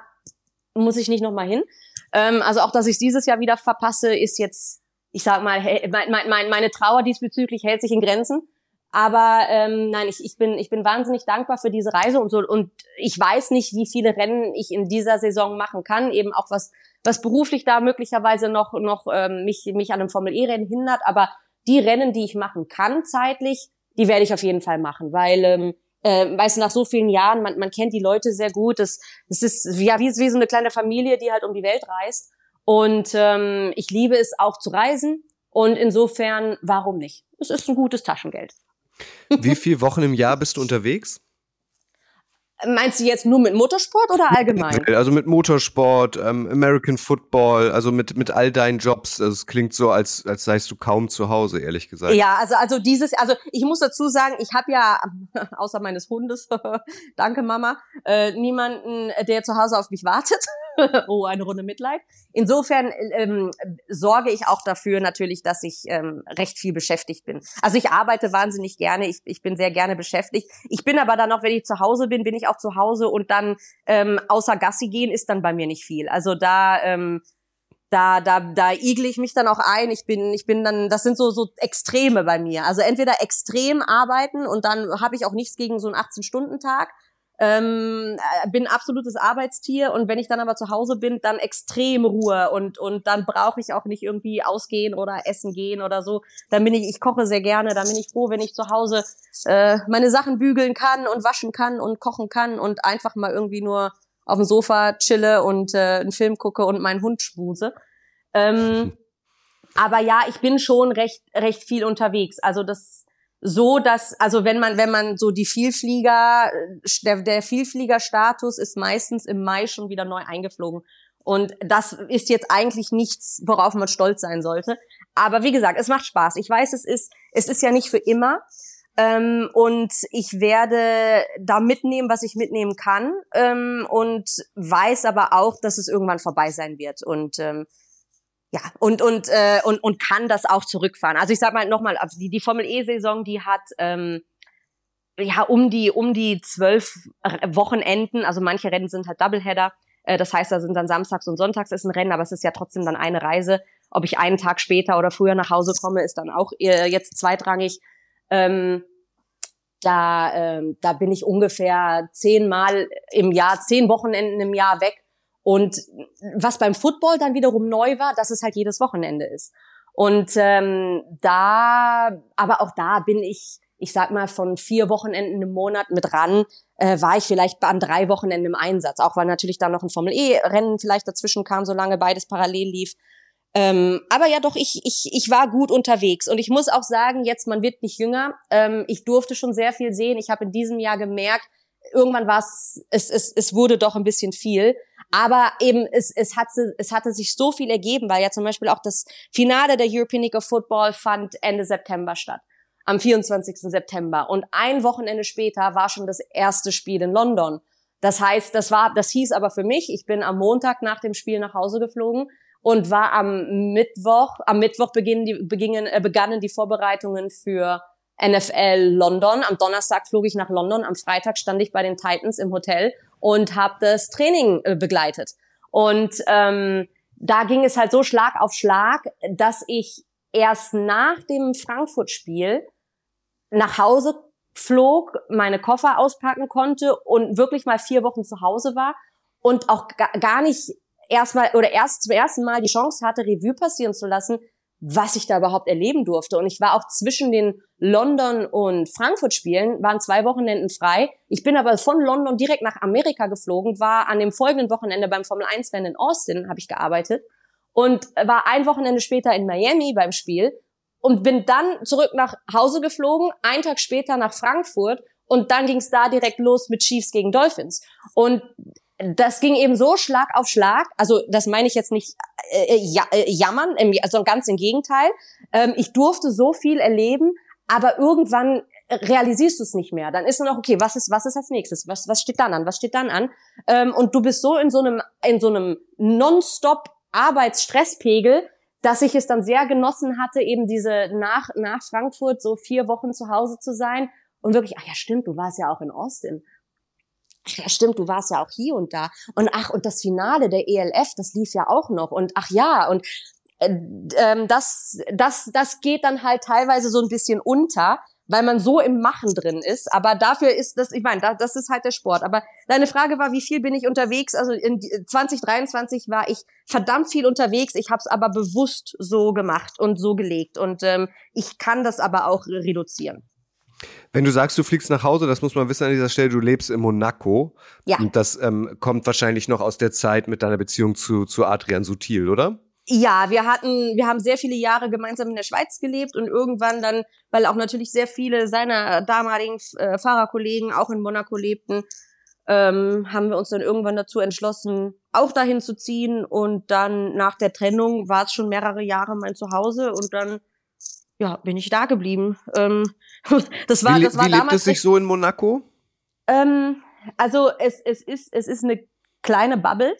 muss ich nicht nochmal hin. Ähm, also auch, dass ich dieses Jahr wieder verpasse, ist jetzt, ich sag mal, mein, mein, meine Trauer diesbezüglich hält sich in Grenzen. Aber ähm, nein, ich, ich, bin, ich bin wahnsinnig dankbar für diese Reise und so. Und ich weiß nicht, wie viele Rennen ich in dieser Saison machen kann. Eben auch was, was beruflich da möglicherweise noch, noch ähm, mich, mich an einem Formel-E-Rennen hindert. Aber die Rennen, die ich machen kann zeitlich, die werde ich auf jeden Fall machen. Weil, ähm, äh, weißt du, nach so vielen Jahren, man, man kennt die Leute sehr gut. Es, es ist ja, wie, wie so eine kleine Familie, die halt um die Welt reist. Und ähm, ich liebe es auch zu reisen. Und insofern, warum nicht? Es ist ein gutes Taschengeld. Wie viele Wochen im Jahr bist du unterwegs? Meinst du jetzt nur mit Motorsport oder allgemein? Also mit Motorsport, ähm, American Football, also mit, mit all deinen Jobs. Also es klingt so, als, als seist du kaum zu Hause, ehrlich gesagt. Ja, also, also dieses, also ich muss dazu sagen, ich habe ja, außer meines Hundes, danke Mama, äh, niemanden, der zu Hause auf mich wartet. oh, eine Runde Mitleid. Insofern ähm, sorge ich auch dafür natürlich, dass ich ähm, recht viel beschäftigt bin. Also ich arbeite wahnsinnig gerne, ich, ich bin sehr gerne beschäftigt. Ich bin aber dann auch, wenn ich zu Hause bin, bin ich auch zu Hause und dann ähm, außer Gassi gehen ist dann bei mir nicht viel. Also da ähm, da, da, da igle ich mich dann auch ein. Ich bin, ich bin dann, das sind so, so Extreme bei mir. Also entweder extrem arbeiten und dann habe ich auch nichts gegen so einen 18-Stunden-Tag ähm, äh, bin absolutes Arbeitstier und wenn ich dann aber zu Hause bin, dann extrem Ruhe und und dann brauche ich auch nicht irgendwie ausgehen oder essen gehen oder so. Dann bin ich, ich koche sehr gerne, dann bin ich froh, wenn ich zu Hause äh, meine Sachen bügeln kann und waschen kann und kochen kann und einfach mal irgendwie nur auf dem Sofa chille und äh, einen Film gucke und meinen Hund schmuse. Ähm, aber ja, ich bin schon recht recht viel unterwegs. Also das so, dass, also wenn man, wenn man so die Vielflieger, der, der Vielfliegerstatus ist meistens im Mai schon wieder neu eingeflogen. Und das ist jetzt eigentlich nichts, worauf man stolz sein sollte. Aber wie gesagt, es macht Spaß. Ich weiß, es ist, es ist ja nicht für immer. Ähm, und ich werde da mitnehmen, was ich mitnehmen kann. Ähm, und weiß aber auch, dass es irgendwann vorbei sein wird. Und ähm, ja, und, und, äh, und, und kann das auch zurückfahren. Also ich sag mal nochmal, die, die Formel E-Saison, die hat ähm, ja um die, um die zwölf Wochenenden, also manche Rennen sind halt Doubleheader. Äh, das heißt, da sind dann samstags und sonntags ist ein Rennen, aber es ist ja trotzdem dann eine Reise. Ob ich einen Tag später oder früher nach Hause komme, ist dann auch äh, jetzt zweitrangig. Ähm, da, ähm, da bin ich ungefähr zehnmal im Jahr, zehn Wochenenden im Jahr weg und was beim Football dann wiederum neu war, dass es halt jedes Wochenende ist. Und ähm, da, aber auch da bin ich, ich sag mal, von vier Wochenenden im Monat mit ran, äh, war ich vielleicht an drei Wochenenden im Einsatz. Auch weil natürlich dann noch ein Formel-E-Rennen vielleicht dazwischen kam, solange beides parallel lief. Ähm, aber ja, doch, ich, ich, ich war gut unterwegs. Und ich muss auch sagen, jetzt, man wird nicht jünger. Ähm, ich durfte schon sehr viel sehen. Ich habe in diesem Jahr gemerkt, irgendwann war es, es, es wurde doch ein bisschen viel. Aber eben, es, es, hat, es hatte sich so viel ergeben, weil ja zum Beispiel auch das Finale der European League of Football fand Ende September statt. Am 24. September. Und ein Wochenende später war schon das erste Spiel in London. Das heißt, das war, das hieß aber für mich, ich bin am Montag nach dem Spiel nach Hause geflogen und war am Mittwoch, am Mittwoch beginnen die, beginnen, äh, begannen die Vorbereitungen für NFL London. Am Donnerstag flog ich nach London, am Freitag stand ich bei den Titans im Hotel und habe das Training äh, begleitet. Und ähm, da ging es halt so Schlag auf Schlag, dass ich erst nach dem Frankfurt-Spiel nach Hause flog, meine Koffer auspacken konnte und wirklich mal vier Wochen zu Hause war und auch gar nicht erstmal oder erst zum ersten Mal die Chance hatte, Revue passieren zu lassen, was ich da überhaupt erleben durfte. Und ich war auch zwischen den London und Frankfurt Spielen, waren zwei Wochenenden frei. Ich bin aber von London direkt nach Amerika geflogen, war an dem folgenden Wochenende beim Formel 1 Rennen in Austin, habe ich gearbeitet und war ein Wochenende später in Miami beim Spiel und bin dann zurück nach Hause geflogen, einen Tag später nach Frankfurt und dann ging es da direkt los mit Chiefs gegen Dolphins. Und das ging eben so Schlag auf Schlag. Also das meine ich jetzt nicht äh, äh ja, äh, jammern, also ganz im Gegenteil. Ähm, ich durfte so viel erleben, aber irgendwann realisierst du es nicht mehr. Dann ist nur noch okay, was ist was ist als nächstes? Was was steht dann an? Was steht dann an? Ähm, und du bist so in so einem in so einem nonstop Arbeitsstresspegel, dass ich es dann sehr genossen hatte, eben diese nach nach Frankfurt so vier Wochen zu Hause zu sein und wirklich, ach ja, stimmt, du warst ja auch in Austin ach ja stimmt, du warst ja auch hier und da. Und ach, und das Finale der ELF, das lief ja auch noch. Und ach ja, und äh, ähm, das, das, das geht dann halt teilweise so ein bisschen unter, weil man so im Machen drin ist. Aber dafür ist das, ich meine, das ist halt der Sport. Aber deine Frage war, wie viel bin ich unterwegs? Also in 2023 war ich verdammt viel unterwegs. Ich habe es aber bewusst so gemacht und so gelegt. Und ähm, ich kann das aber auch reduzieren. Wenn du sagst, du fliegst nach Hause, das muss man wissen an dieser Stelle, du lebst in Monaco. Ja. Und das ähm, kommt wahrscheinlich noch aus der Zeit mit deiner Beziehung zu, zu Adrian Sutil, oder? Ja, wir hatten, wir haben sehr viele Jahre gemeinsam in der Schweiz gelebt und irgendwann dann, weil auch natürlich sehr viele seiner damaligen äh, Fahrerkollegen auch in Monaco lebten, ähm, haben wir uns dann irgendwann dazu entschlossen, auch dahin zu ziehen. Und dann nach der Trennung war es schon mehrere Jahre mein Zuhause und dann ja, bin ich da geblieben. Ähm, das war, wie, das war wie damals. Lebt es sich so in Monaco? Ähm, also es, es ist es ist eine kleine Bubble.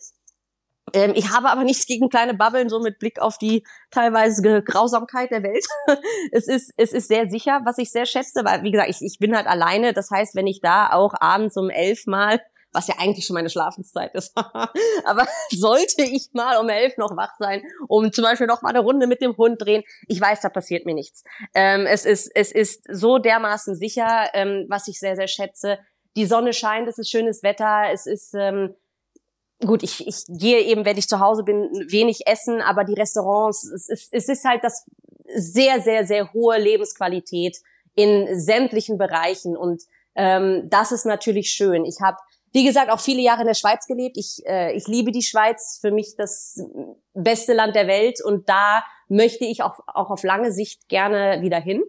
Ähm, ich habe aber nichts gegen kleine Bubbeln, so mit Blick auf die teilweise Grausamkeit der Welt. es ist, es ist sehr sicher, was ich sehr schätze, weil, wie gesagt, ich, ich bin halt alleine. Das heißt, wenn ich da auch abends um elf mal was ja eigentlich schon meine Schlafenszeit ist. Aber sollte ich mal um elf noch wach sein, um zum Beispiel noch mal eine Runde mit dem Hund drehen, ich weiß, da passiert mir nichts. Ähm, es ist es ist so dermaßen sicher, ähm, was ich sehr sehr schätze. Die Sonne scheint, es ist schönes Wetter, es ist ähm, gut, ich, ich gehe eben, wenn ich zu Hause bin, wenig essen, aber die Restaurants, es ist, es ist halt das sehr, sehr, sehr hohe Lebensqualität in sämtlichen Bereichen und ähm, das ist natürlich schön. Ich habe, wie gesagt, auch viele Jahre in der Schweiz gelebt. Ich, äh, ich liebe die Schweiz, für mich das beste Land der Welt und da möchte ich auch, auch auf lange Sicht gerne wieder hin.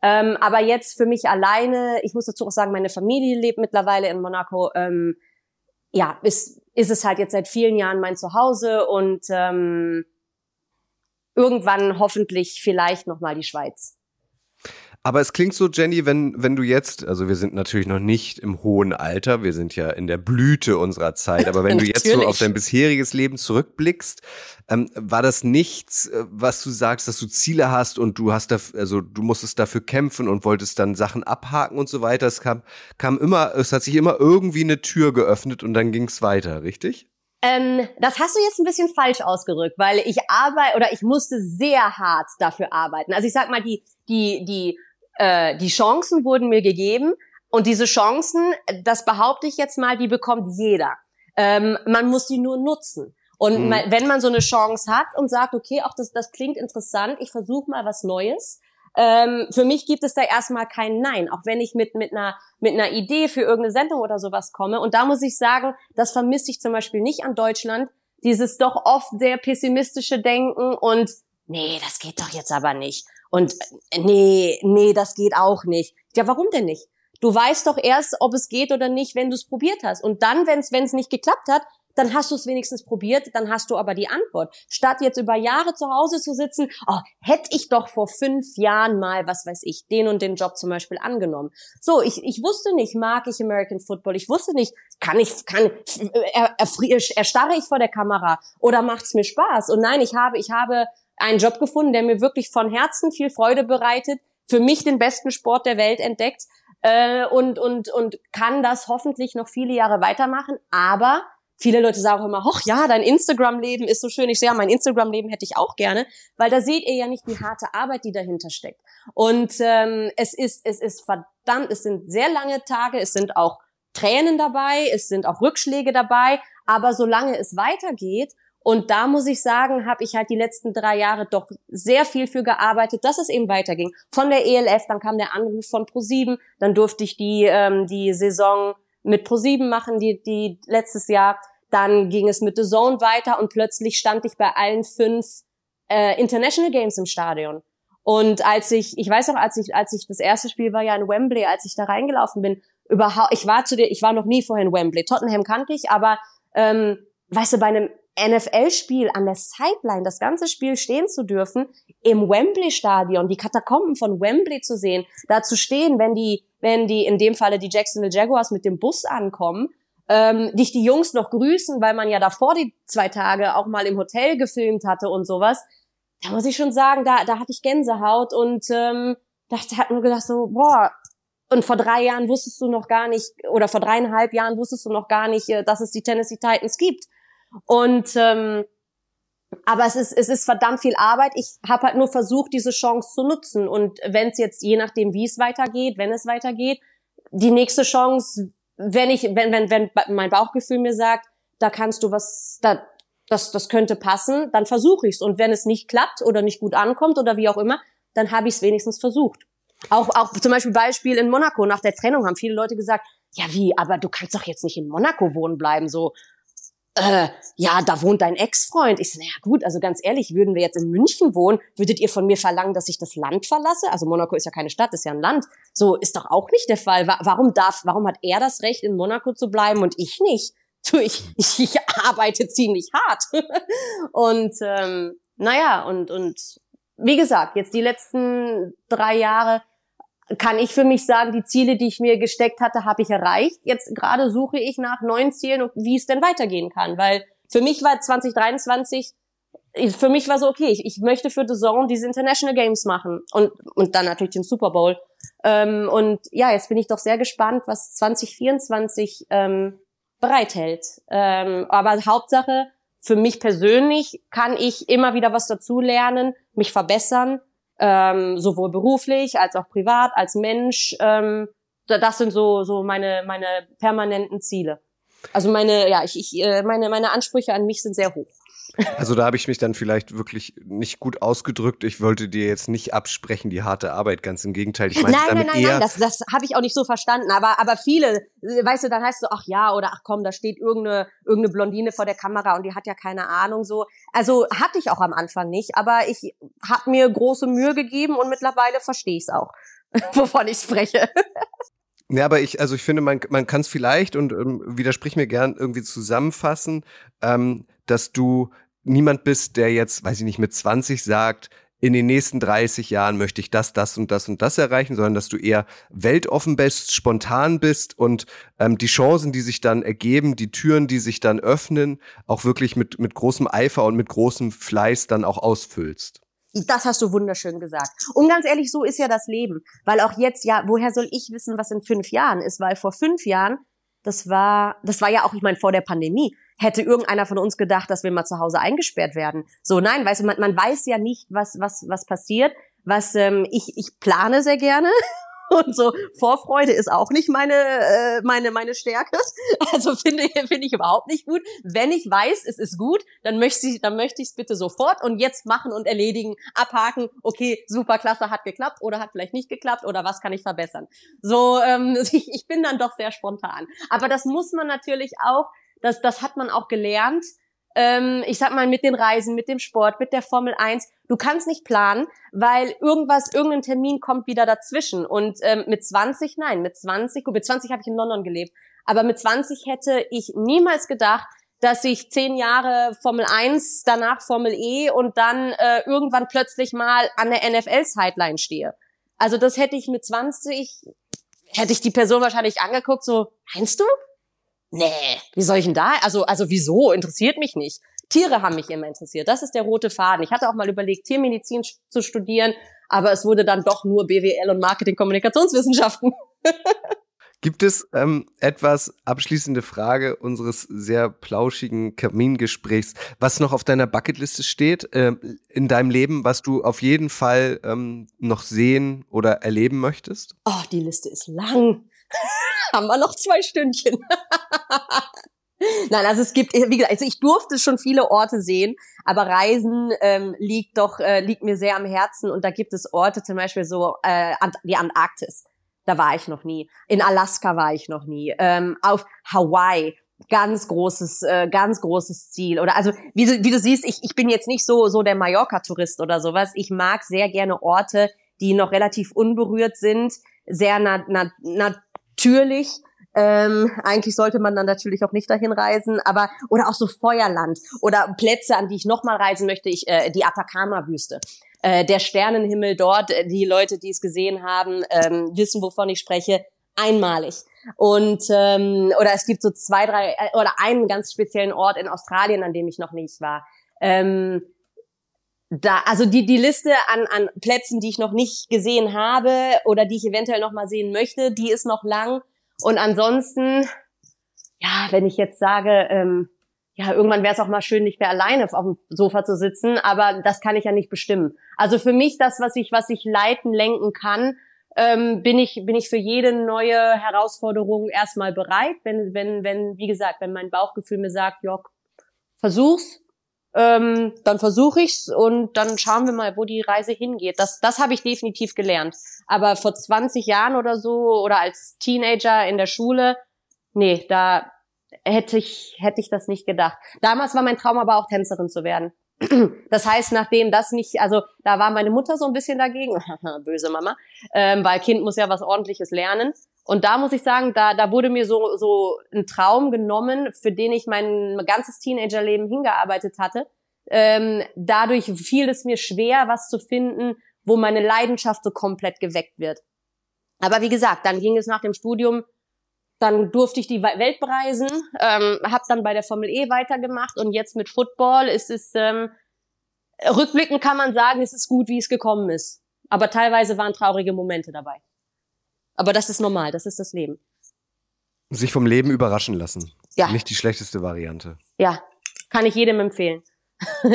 Ähm, aber jetzt für mich alleine, ich muss dazu auch sagen, meine Familie lebt mittlerweile in Monaco. Ähm, ja, ist, ist es halt jetzt seit vielen Jahren mein Zuhause und ähm, irgendwann hoffentlich vielleicht nochmal die Schweiz. Aber es klingt so, Jenny, wenn, wenn du jetzt, also wir sind natürlich noch nicht im hohen Alter, wir sind ja in der Blüte unserer Zeit, aber wenn du jetzt so auf dein bisheriges Leben zurückblickst, ähm, war das nichts, äh, was du sagst, dass du Ziele hast und du hast da, also du musstest dafür kämpfen und wolltest dann Sachen abhaken und so weiter. Es kam, kam immer, es hat sich immer irgendwie eine Tür geöffnet und dann ging es weiter, richtig? Ähm, das hast du jetzt ein bisschen falsch ausgedrückt, weil ich arbeite oder ich musste sehr hart dafür arbeiten. Also ich sag mal, die, die, die äh, die Chancen wurden mir gegeben und diese Chancen, das behaupte ich jetzt mal, die bekommt jeder. Ähm, man muss sie nur nutzen. Und mhm. man, wenn man so eine Chance hat und sagt, okay, auch das, das klingt interessant, ich versuche mal was Neues. Ähm, für mich gibt es da erstmal kein Nein, auch wenn ich mit, mit, einer, mit einer Idee für irgendeine Sendung oder sowas komme. Und da muss ich sagen, das vermisse ich zum Beispiel nicht an Deutschland. Dieses doch oft sehr pessimistische Denken und nee, das geht doch jetzt aber nicht. Und äh, nee, nee, das geht auch nicht. Ja, warum denn nicht? Du weißt doch erst, ob es geht oder nicht, wenn du es probiert hast. Und dann, wenn es nicht geklappt hat, dann hast du es wenigstens probiert, dann hast du aber die Antwort. Statt jetzt über Jahre zu Hause zu sitzen, oh, hätte ich doch vor fünf Jahren mal, was weiß ich, den und den Job zum Beispiel angenommen. So, ich, ich wusste nicht, mag ich American Football? Ich wusste nicht, kann ich, kann, er, er, erstarre ich vor der Kamera oder macht's mir Spaß? Und nein, ich habe, ich habe einen Job gefunden, der mir wirklich von Herzen viel Freude bereitet, für mich den besten Sport der Welt entdeckt äh, und, und, und kann das hoffentlich noch viele Jahre weitermachen. Aber viele Leute sagen auch immer, hoch ja, dein Instagram-Leben ist so schön. Ich sehe, ja, mein Instagram-Leben hätte ich auch gerne, weil da seht ihr ja nicht die harte Arbeit, die dahinter steckt. Und ähm, es ist, es ist verdammt, es sind sehr lange Tage, es sind auch Tränen dabei, es sind auch Rückschläge dabei, aber solange es weitergeht und da muss ich sagen, habe ich halt die letzten drei Jahre doch sehr viel für gearbeitet, dass es eben weiterging. Von der ELF, dann kam der Anruf von ProSieben, dann durfte ich die ähm, die Saison mit ProSieben machen, die die letztes Jahr. Dann ging es mit The Zone weiter und plötzlich stand ich bei allen fünf äh, International Games im Stadion. Und als ich, ich weiß noch, als ich, als ich das erste Spiel war ja in Wembley, als ich da reingelaufen bin, überhaupt, ich war zu dir, ich war noch nie vorher in Wembley. Tottenham kannte ich, aber ähm, weißt du, bei einem NFL-Spiel an der Sideline, das ganze Spiel stehen zu dürfen, im Wembley-Stadion, die Katakomben von Wembley zu sehen, da zu stehen, wenn die, wenn die, in dem Falle die Jacksonville Jaguars mit dem Bus ankommen, ähm, dich die Jungs noch grüßen, weil man ja davor die zwei Tage auch mal im Hotel gefilmt hatte und sowas. Da muss ich schon sagen, da, da hatte ich Gänsehaut und ähm, dachte, hat nur gedacht so, boah, und vor drei Jahren wusstest du noch gar nicht, oder vor dreieinhalb Jahren wusstest du noch gar nicht, äh, dass es die Tennessee Titans gibt. Und ähm, aber es ist, es ist verdammt viel Arbeit. Ich habe halt nur versucht, diese Chance zu nutzen. Und wenn es jetzt, je nachdem, wie es weitergeht, wenn es weitergeht, die nächste Chance, wenn ich, wenn, wenn, wenn mein Bauchgefühl mir sagt, da kannst du was, da, das, das könnte passen, dann versuche ich's. Und wenn es nicht klappt oder nicht gut ankommt oder wie auch immer, dann habe ich es wenigstens versucht. Auch, auch zum Beispiel Beispiel in Monaco nach der Trennung haben viele Leute gesagt, ja wie, aber du kannst doch jetzt nicht in Monaco wohnen bleiben, so äh, ja, da wohnt dein Ex-Freund. Ich so, naja gut, also ganz ehrlich, würden wir jetzt in München wohnen, würdet ihr von mir verlangen, dass ich das Land verlasse? Also Monaco ist ja keine Stadt, ist ja ein Land. So ist doch auch nicht der Fall. Warum darf, warum hat er das Recht, in Monaco zu bleiben und ich nicht? Du, ich, ich, ich arbeite ziemlich hart. und ähm, naja, und, und wie gesagt, jetzt die letzten drei Jahre kann ich für mich sagen, die Ziele, die ich mir gesteckt hatte, habe ich erreicht. Jetzt gerade suche ich nach neuen Zielen wie es denn weitergehen kann, weil für mich war 2023 für mich war so, okay, ich, ich möchte für The Zone diese International Games machen und, und dann natürlich den Super Bowl. Ähm, und ja, jetzt bin ich doch sehr gespannt, was 2024 ähm, bereithält. Ähm, aber Hauptsache, für mich persönlich kann ich immer wieder was dazulernen, mich verbessern ähm, sowohl beruflich als auch privat, als Mensch. Ähm, das sind so so meine meine permanenten Ziele. Also meine ja ich, ich äh, meine meine Ansprüche an mich sind sehr hoch. Also da habe ich mich dann vielleicht wirklich nicht gut ausgedrückt. Ich wollte dir jetzt nicht absprechen, die harte Arbeit, ganz im Gegenteil. Ich meine nein, damit nein, nein, eher nein, das, das habe ich auch nicht so verstanden. Aber, aber viele, weißt du, dann heißt du, ach ja, oder ach komm, da steht irgendeine, irgendeine Blondine vor der Kamera und die hat ja keine Ahnung so. Also hatte ich auch am Anfang nicht, aber ich habe mir große Mühe gegeben und mittlerweile verstehe ich es auch, wovon ich spreche. Ja, aber ich, also ich finde, man, man kann es vielleicht und ähm, widersprich mir gern irgendwie zusammenfassen, ähm, dass du niemand bist, der jetzt, weiß ich nicht, mit 20 sagt, in den nächsten 30 Jahren möchte ich das, das und das und das erreichen, sondern dass du eher weltoffen bist, spontan bist und ähm, die Chancen, die sich dann ergeben, die Türen, die sich dann öffnen, auch wirklich mit, mit großem Eifer und mit großem Fleiß dann auch ausfüllst. Das hast du wunderschön gesagt. Und ganz ehrlich, so ist ja das Leben. Weil auch jetzt, ja, woher soll ich wissen, was in fünf Jahren ist? Weil vor fünf Jahren, das war, das war ja auch, ich meine, vor der Pandemie, hätte irgendeiner von uns gedacht, dass wir mal zu Hause eingesperrt werden. So, nein, weißt du, man, man weiß ja nicht, was, was, was passiert. Was ähm, ich, ich plane sehr gerne und so Vorfreude ist auch nicht meine äh, meine meine Stärke. Also finde finde ich überhaupt nicht gut. Wenn ich weiß, es ist gut, dann möchte ich dann möchte ich es bitte sofort und jetzt machen und erledigen, abhaken. Okay, super klasse, hat geklappt oder hat vielleicht nicht geklappt oder was kann ich verbessern. So ähm, ich, ich bin dann doch sehr spontan. Aber das muss man natürlich auch das, das hat man auch gelernt. Ähm, ich sag mal, mit den Reisen, mit dem Sport, mit der Formel 1. Du kannst nicht planen, weil irgendwas, irgendein Termin kommt wieder dazwischen. Und ähm, mit 20, nein, mit 20, gut, mit 20 habe ich in London gelebt, aber mit 20 hätte ich niemals gedacht, dass ich zehn Jahre Formel 1, danach Formel E und dann äh, irgendwann plötzlich mal an der NFL-Sideline stehe. Also das hätte ich mit 20, hätte ich die Person wahrscheinlich angeguckt, so, meinst du? Nee, wie soll ich denn da? Also, also wieso? Interessiert mich nicht. Tiere haben mich immer interessiert. Das ist der rote Faden. Ich hatte auch mal überlegt, Tiermedizin zu studieren, aber es wurde dann doch nur BWL und Marketing-Kommunikationswissenschaften. Gibt es ähm, etwas, abschließende Frage unseres sehr plauschigen Kamingesprächs, was noch auf deiner Bucketliste steht äh, in deinem Leben, was du auf jeden Fall ähm, noch sehen oder erleben möchtest? Oh, die Liste ist lang. haben wir noch zwei Stündchen. Nein, also es gibt, wie gesagt, also ich durfte schon viele Orte sehen, aber Reisen ähm, liegt doch äh, liegt mir sehr am Herzen und da gibt es Orte, zum Beispiel so äh, die Antarktis. Da war ich noch nie. In Alaska war ich noch nie. Ähm, auf Hawaii ganz großes, äh, ganz großes Ziel. Oder also wie du, wie du siehst, ich, ich bin jetzt nicht so so der Mallorca-Tourist oder sowas. Ich mag sehr gerne Orte, die noch relativ unberührt sind, sehr na, na, na, natürlich. Ähm, eigentlich sollte man dann natürlich auch nicht dahin reisen, aber oder auch so Feuerland oder Plätze, an die ich nochmal reisen möchte, ich äh, die Atacama-Wüste. Äh, der Sternenhimmel dort, äh, die Leute, die es gesehen haben, ähm, wissen, wovon ich spreche, einmalig. Und ähm, oder es gibt so zwei, drei äh, oder einen ganz speziellen Ort in Australien, an dem ich noch nicht war. Ähm, da, also die, die Liste an, an Plätzen, die ich noch nicht gesehen habe oder die ich eventuell noch mal sehen möchte, die ist noch lang. Und ansonsten, ja, wenn ich jetzt sage, ähm, ja, irgendwann wäre es auch mal schön, nicht mehr alleine auf dem Sofa zu sitzen, aber das kann ich ja nicht bestimmen. Also für mich, das, was ich, was ich leiten, lenken kann, ähm, bin ich, bin ich für jede neue Herausforderung erstmal bereit. Wenn, wenn, wenn, wie gesagt, wenn mein Bauchgefühl mir sagt, Jörg, versuch's, ähm, dann versuche ich's und dann schauen wir mal, wo die Reise hingeht. Das, das habe ich definitiv gelernt. Aber vor 20 Jahren oder so oder als Teenager in der Schule, nee, da hätte ich, hätte ich das nicht gedacht. Damals war mein Traum aber auch Tänzerin zu werden. Das heißt, nachdem das nicht, also da war meine Mutter so ein bisschen dagegen, böse Mama, ähm, weil Kind muss ja was Ordentliches lernen. Und da muss ich sagen, da, da wurde mir so, so ein Traum genommen, für den ich mein ganzes Teenagerleben hingearbeitet hatte. Ähm, dadurch fiel es mir schwer, was zu finden, wo meine Leidenschaft so komplett geweckt wird. Aber wie gesagt, dann ging es nach dem Studium, dann durfte ich die Welt bereisen, ähm, habe dann bei der Formel E weitergemacht und jetzt mit Football ist es, ähm, rückblickend kann man sagen, es ist gut, wie es gekommen ist. Aber teilweise waren traurige Momente dabei. Aber das ist normal, das ist das Leben. Sich vom Leben überraschen lassen. Ja. Nicht die schlechteste Variante. Ja, kann ich jedem empfehlen.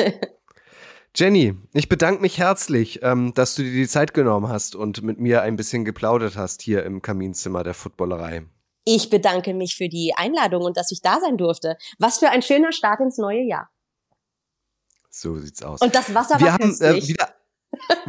Jenny, ich bedanke mich herzlich, ähm, dass du dir die Zeit genommen hast und mit mir ein bisschen geplaudert hast hier im Kaminzimmer der Footballerei. Ich bedanke mich für die Einladung und dass ich da sein durfte. Was für ein schöner Start ins neue Jahr. So sieht's aus. Und das Wasser wir war haben, äh, wieder,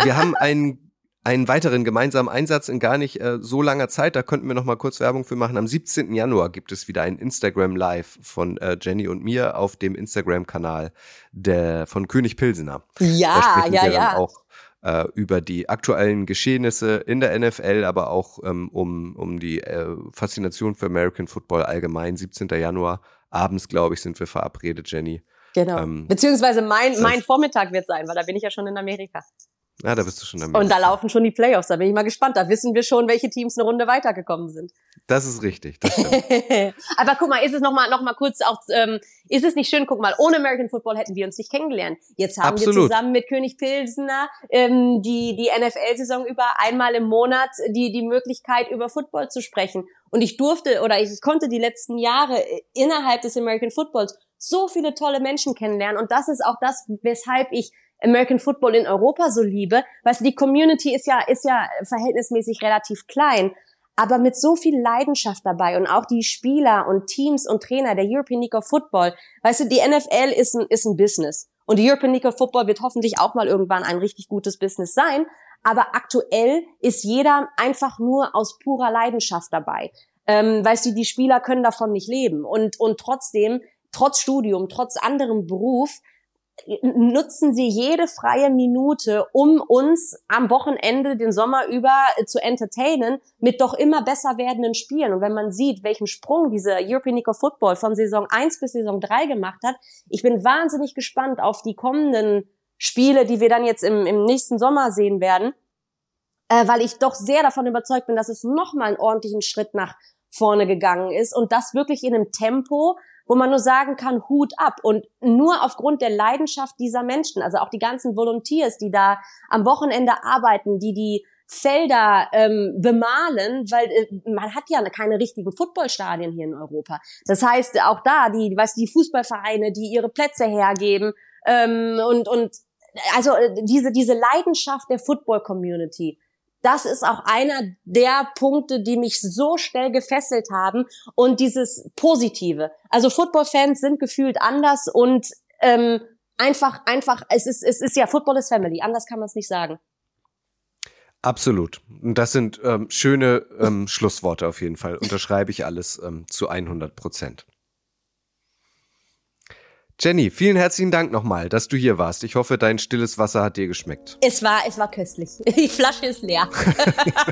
wir haben einen einen weiteren gemeinsamen Einsatz in gar nicht äh, so langer Zeit. Da könnten wir noch mal kurz Werbung für machen. Am 17. Januar gibt es wieder ein Instagram Live von äh, Jenny und mir auf dem Instagram-Kanal der von König Pilsener. Ja, ja, ja. Auch äh, über die aktuellen Geschehnisse in der NFL, aber auch ähm, um, um die äh, Faszination für American Football allgemein. 17. Januar abends, glaube ich, sind wir verabredet, Jenny. Genau. Ähm, Beziehungsweise mein, mein Vormittag wird sein, weil da bin ich ja schon in Amerika. Ja, da bist du schon am Und da laufen schon die Playoffs, da bin ich mal gespannt. Da wissen wir schon, welche Teams eine Runde weitergekommen sind. Das ist richtig, das Aber guck mal, ist es noch mal, noch mal kurz auch, ähm, ist es nicht schön, guck mal, ohne American Football hätten wir uns nicht kennengelernt. Jetzt haben Absolut. wir zusammen mit König Pilsener ähm, die, die NFL-Saison über einmal im Monat die, die Möglichkeit, über Football zu sprechen. Und ich durfte oder ich konnte die letzten Jahre innerhalb des American Footballs so viele tolle Menschen kennenlernen. Und das ist auch das, weshalb ich American Football in Europa so liebe. Weißt du, die Community ist ja, ist ja verhältnismäßig relativ klein, aber mit so viel Leidenschaft dabei und auch die Spieler und Teams und Trainer der European League of Football. Weißt du, die NFL ist ein, ist ein Business. Und die European League of Football wird hoffentlich auch mal irgendwann ein richtig gutes Business sein. Aber aktuell ist jeder einfach nur aus purer Leidenschaft dabei. Ähm, weißt du, die Spieler können davon nicht leben. Und, und trotzdem, trotz Studium, trotz anderem Beruf, nutzen sie jede freie Minute, um uns am Wochenende den Sommer über äh, zu entertainen mit doch immer besser werdenden Spielen. Und wenn man sieht, welchen Sprung diese European League of Football von Saison 1 bis Saison 3 gemacht hat, ich bin wahnsinnig gespannt auf die kommenden Spiele, die wir dann jetzt im, im nächsten Sommer sehen werden, äh, weil ich doch sehr davon überzeugt bin, dass es nochmal einen ordentlichen Schritt nach vorne gegangen ist und das wirklich in einem Tempo, wo man nur sagen kann, Hut ab. Und nur aufgrund der Leidenschaft dieser Menschen, also auch die ganzen Volunteers, die da am Wochenende arbeiten, die die Felder ähm, bemalen, weil äh, man hat ja keine richtigen Footballstadien hier in Europa. Das heißt, auch da, die, weißt die Fußballvereine, die ihre Plätze hergeben ähm, und und also äh, diese diese Leidenschaft der Football Community, das ist auch einer der Punkte, die mich so schnell gefesselt haben und dieses Positive. Also Football-Fans sind gefühlt anders und ähm, einfach, einfach, es ist, es ist ja Football is Family, anders kann man es nicht sagen. Absolut. Und das sind ähm, schöne ähm, Schlussworte auf jeden Fall. Unterschreibe ich alles ähm, zu 100 Prozent. Jenny, vielen herzlichen Dank nochmal, dass du hier warst. Ich hoffe, dein stilles Wasser hat dir geschmeckt. Es war, es war köstlich. Die Flasche ist leer.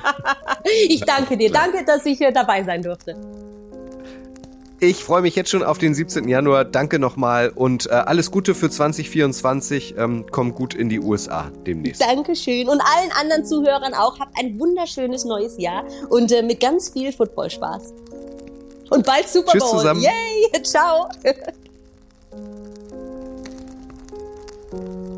ich danke dir. Danke, dass ich hier dabei sein durfte. Ich freue mich jetzt schon auf den 17. Januar. Danke nochmal und äh, alles Gute für 2024. Ähm, komm gut in die USA demnächst. Dankeschön. Und allen anderen Zuhörern auch. Habt ein wunderschönes neues Jahr und äh, mit ganz viel Football-Spaß. Und bald Super Bowl. Tschüss zusammen. Yay. Ciao. Música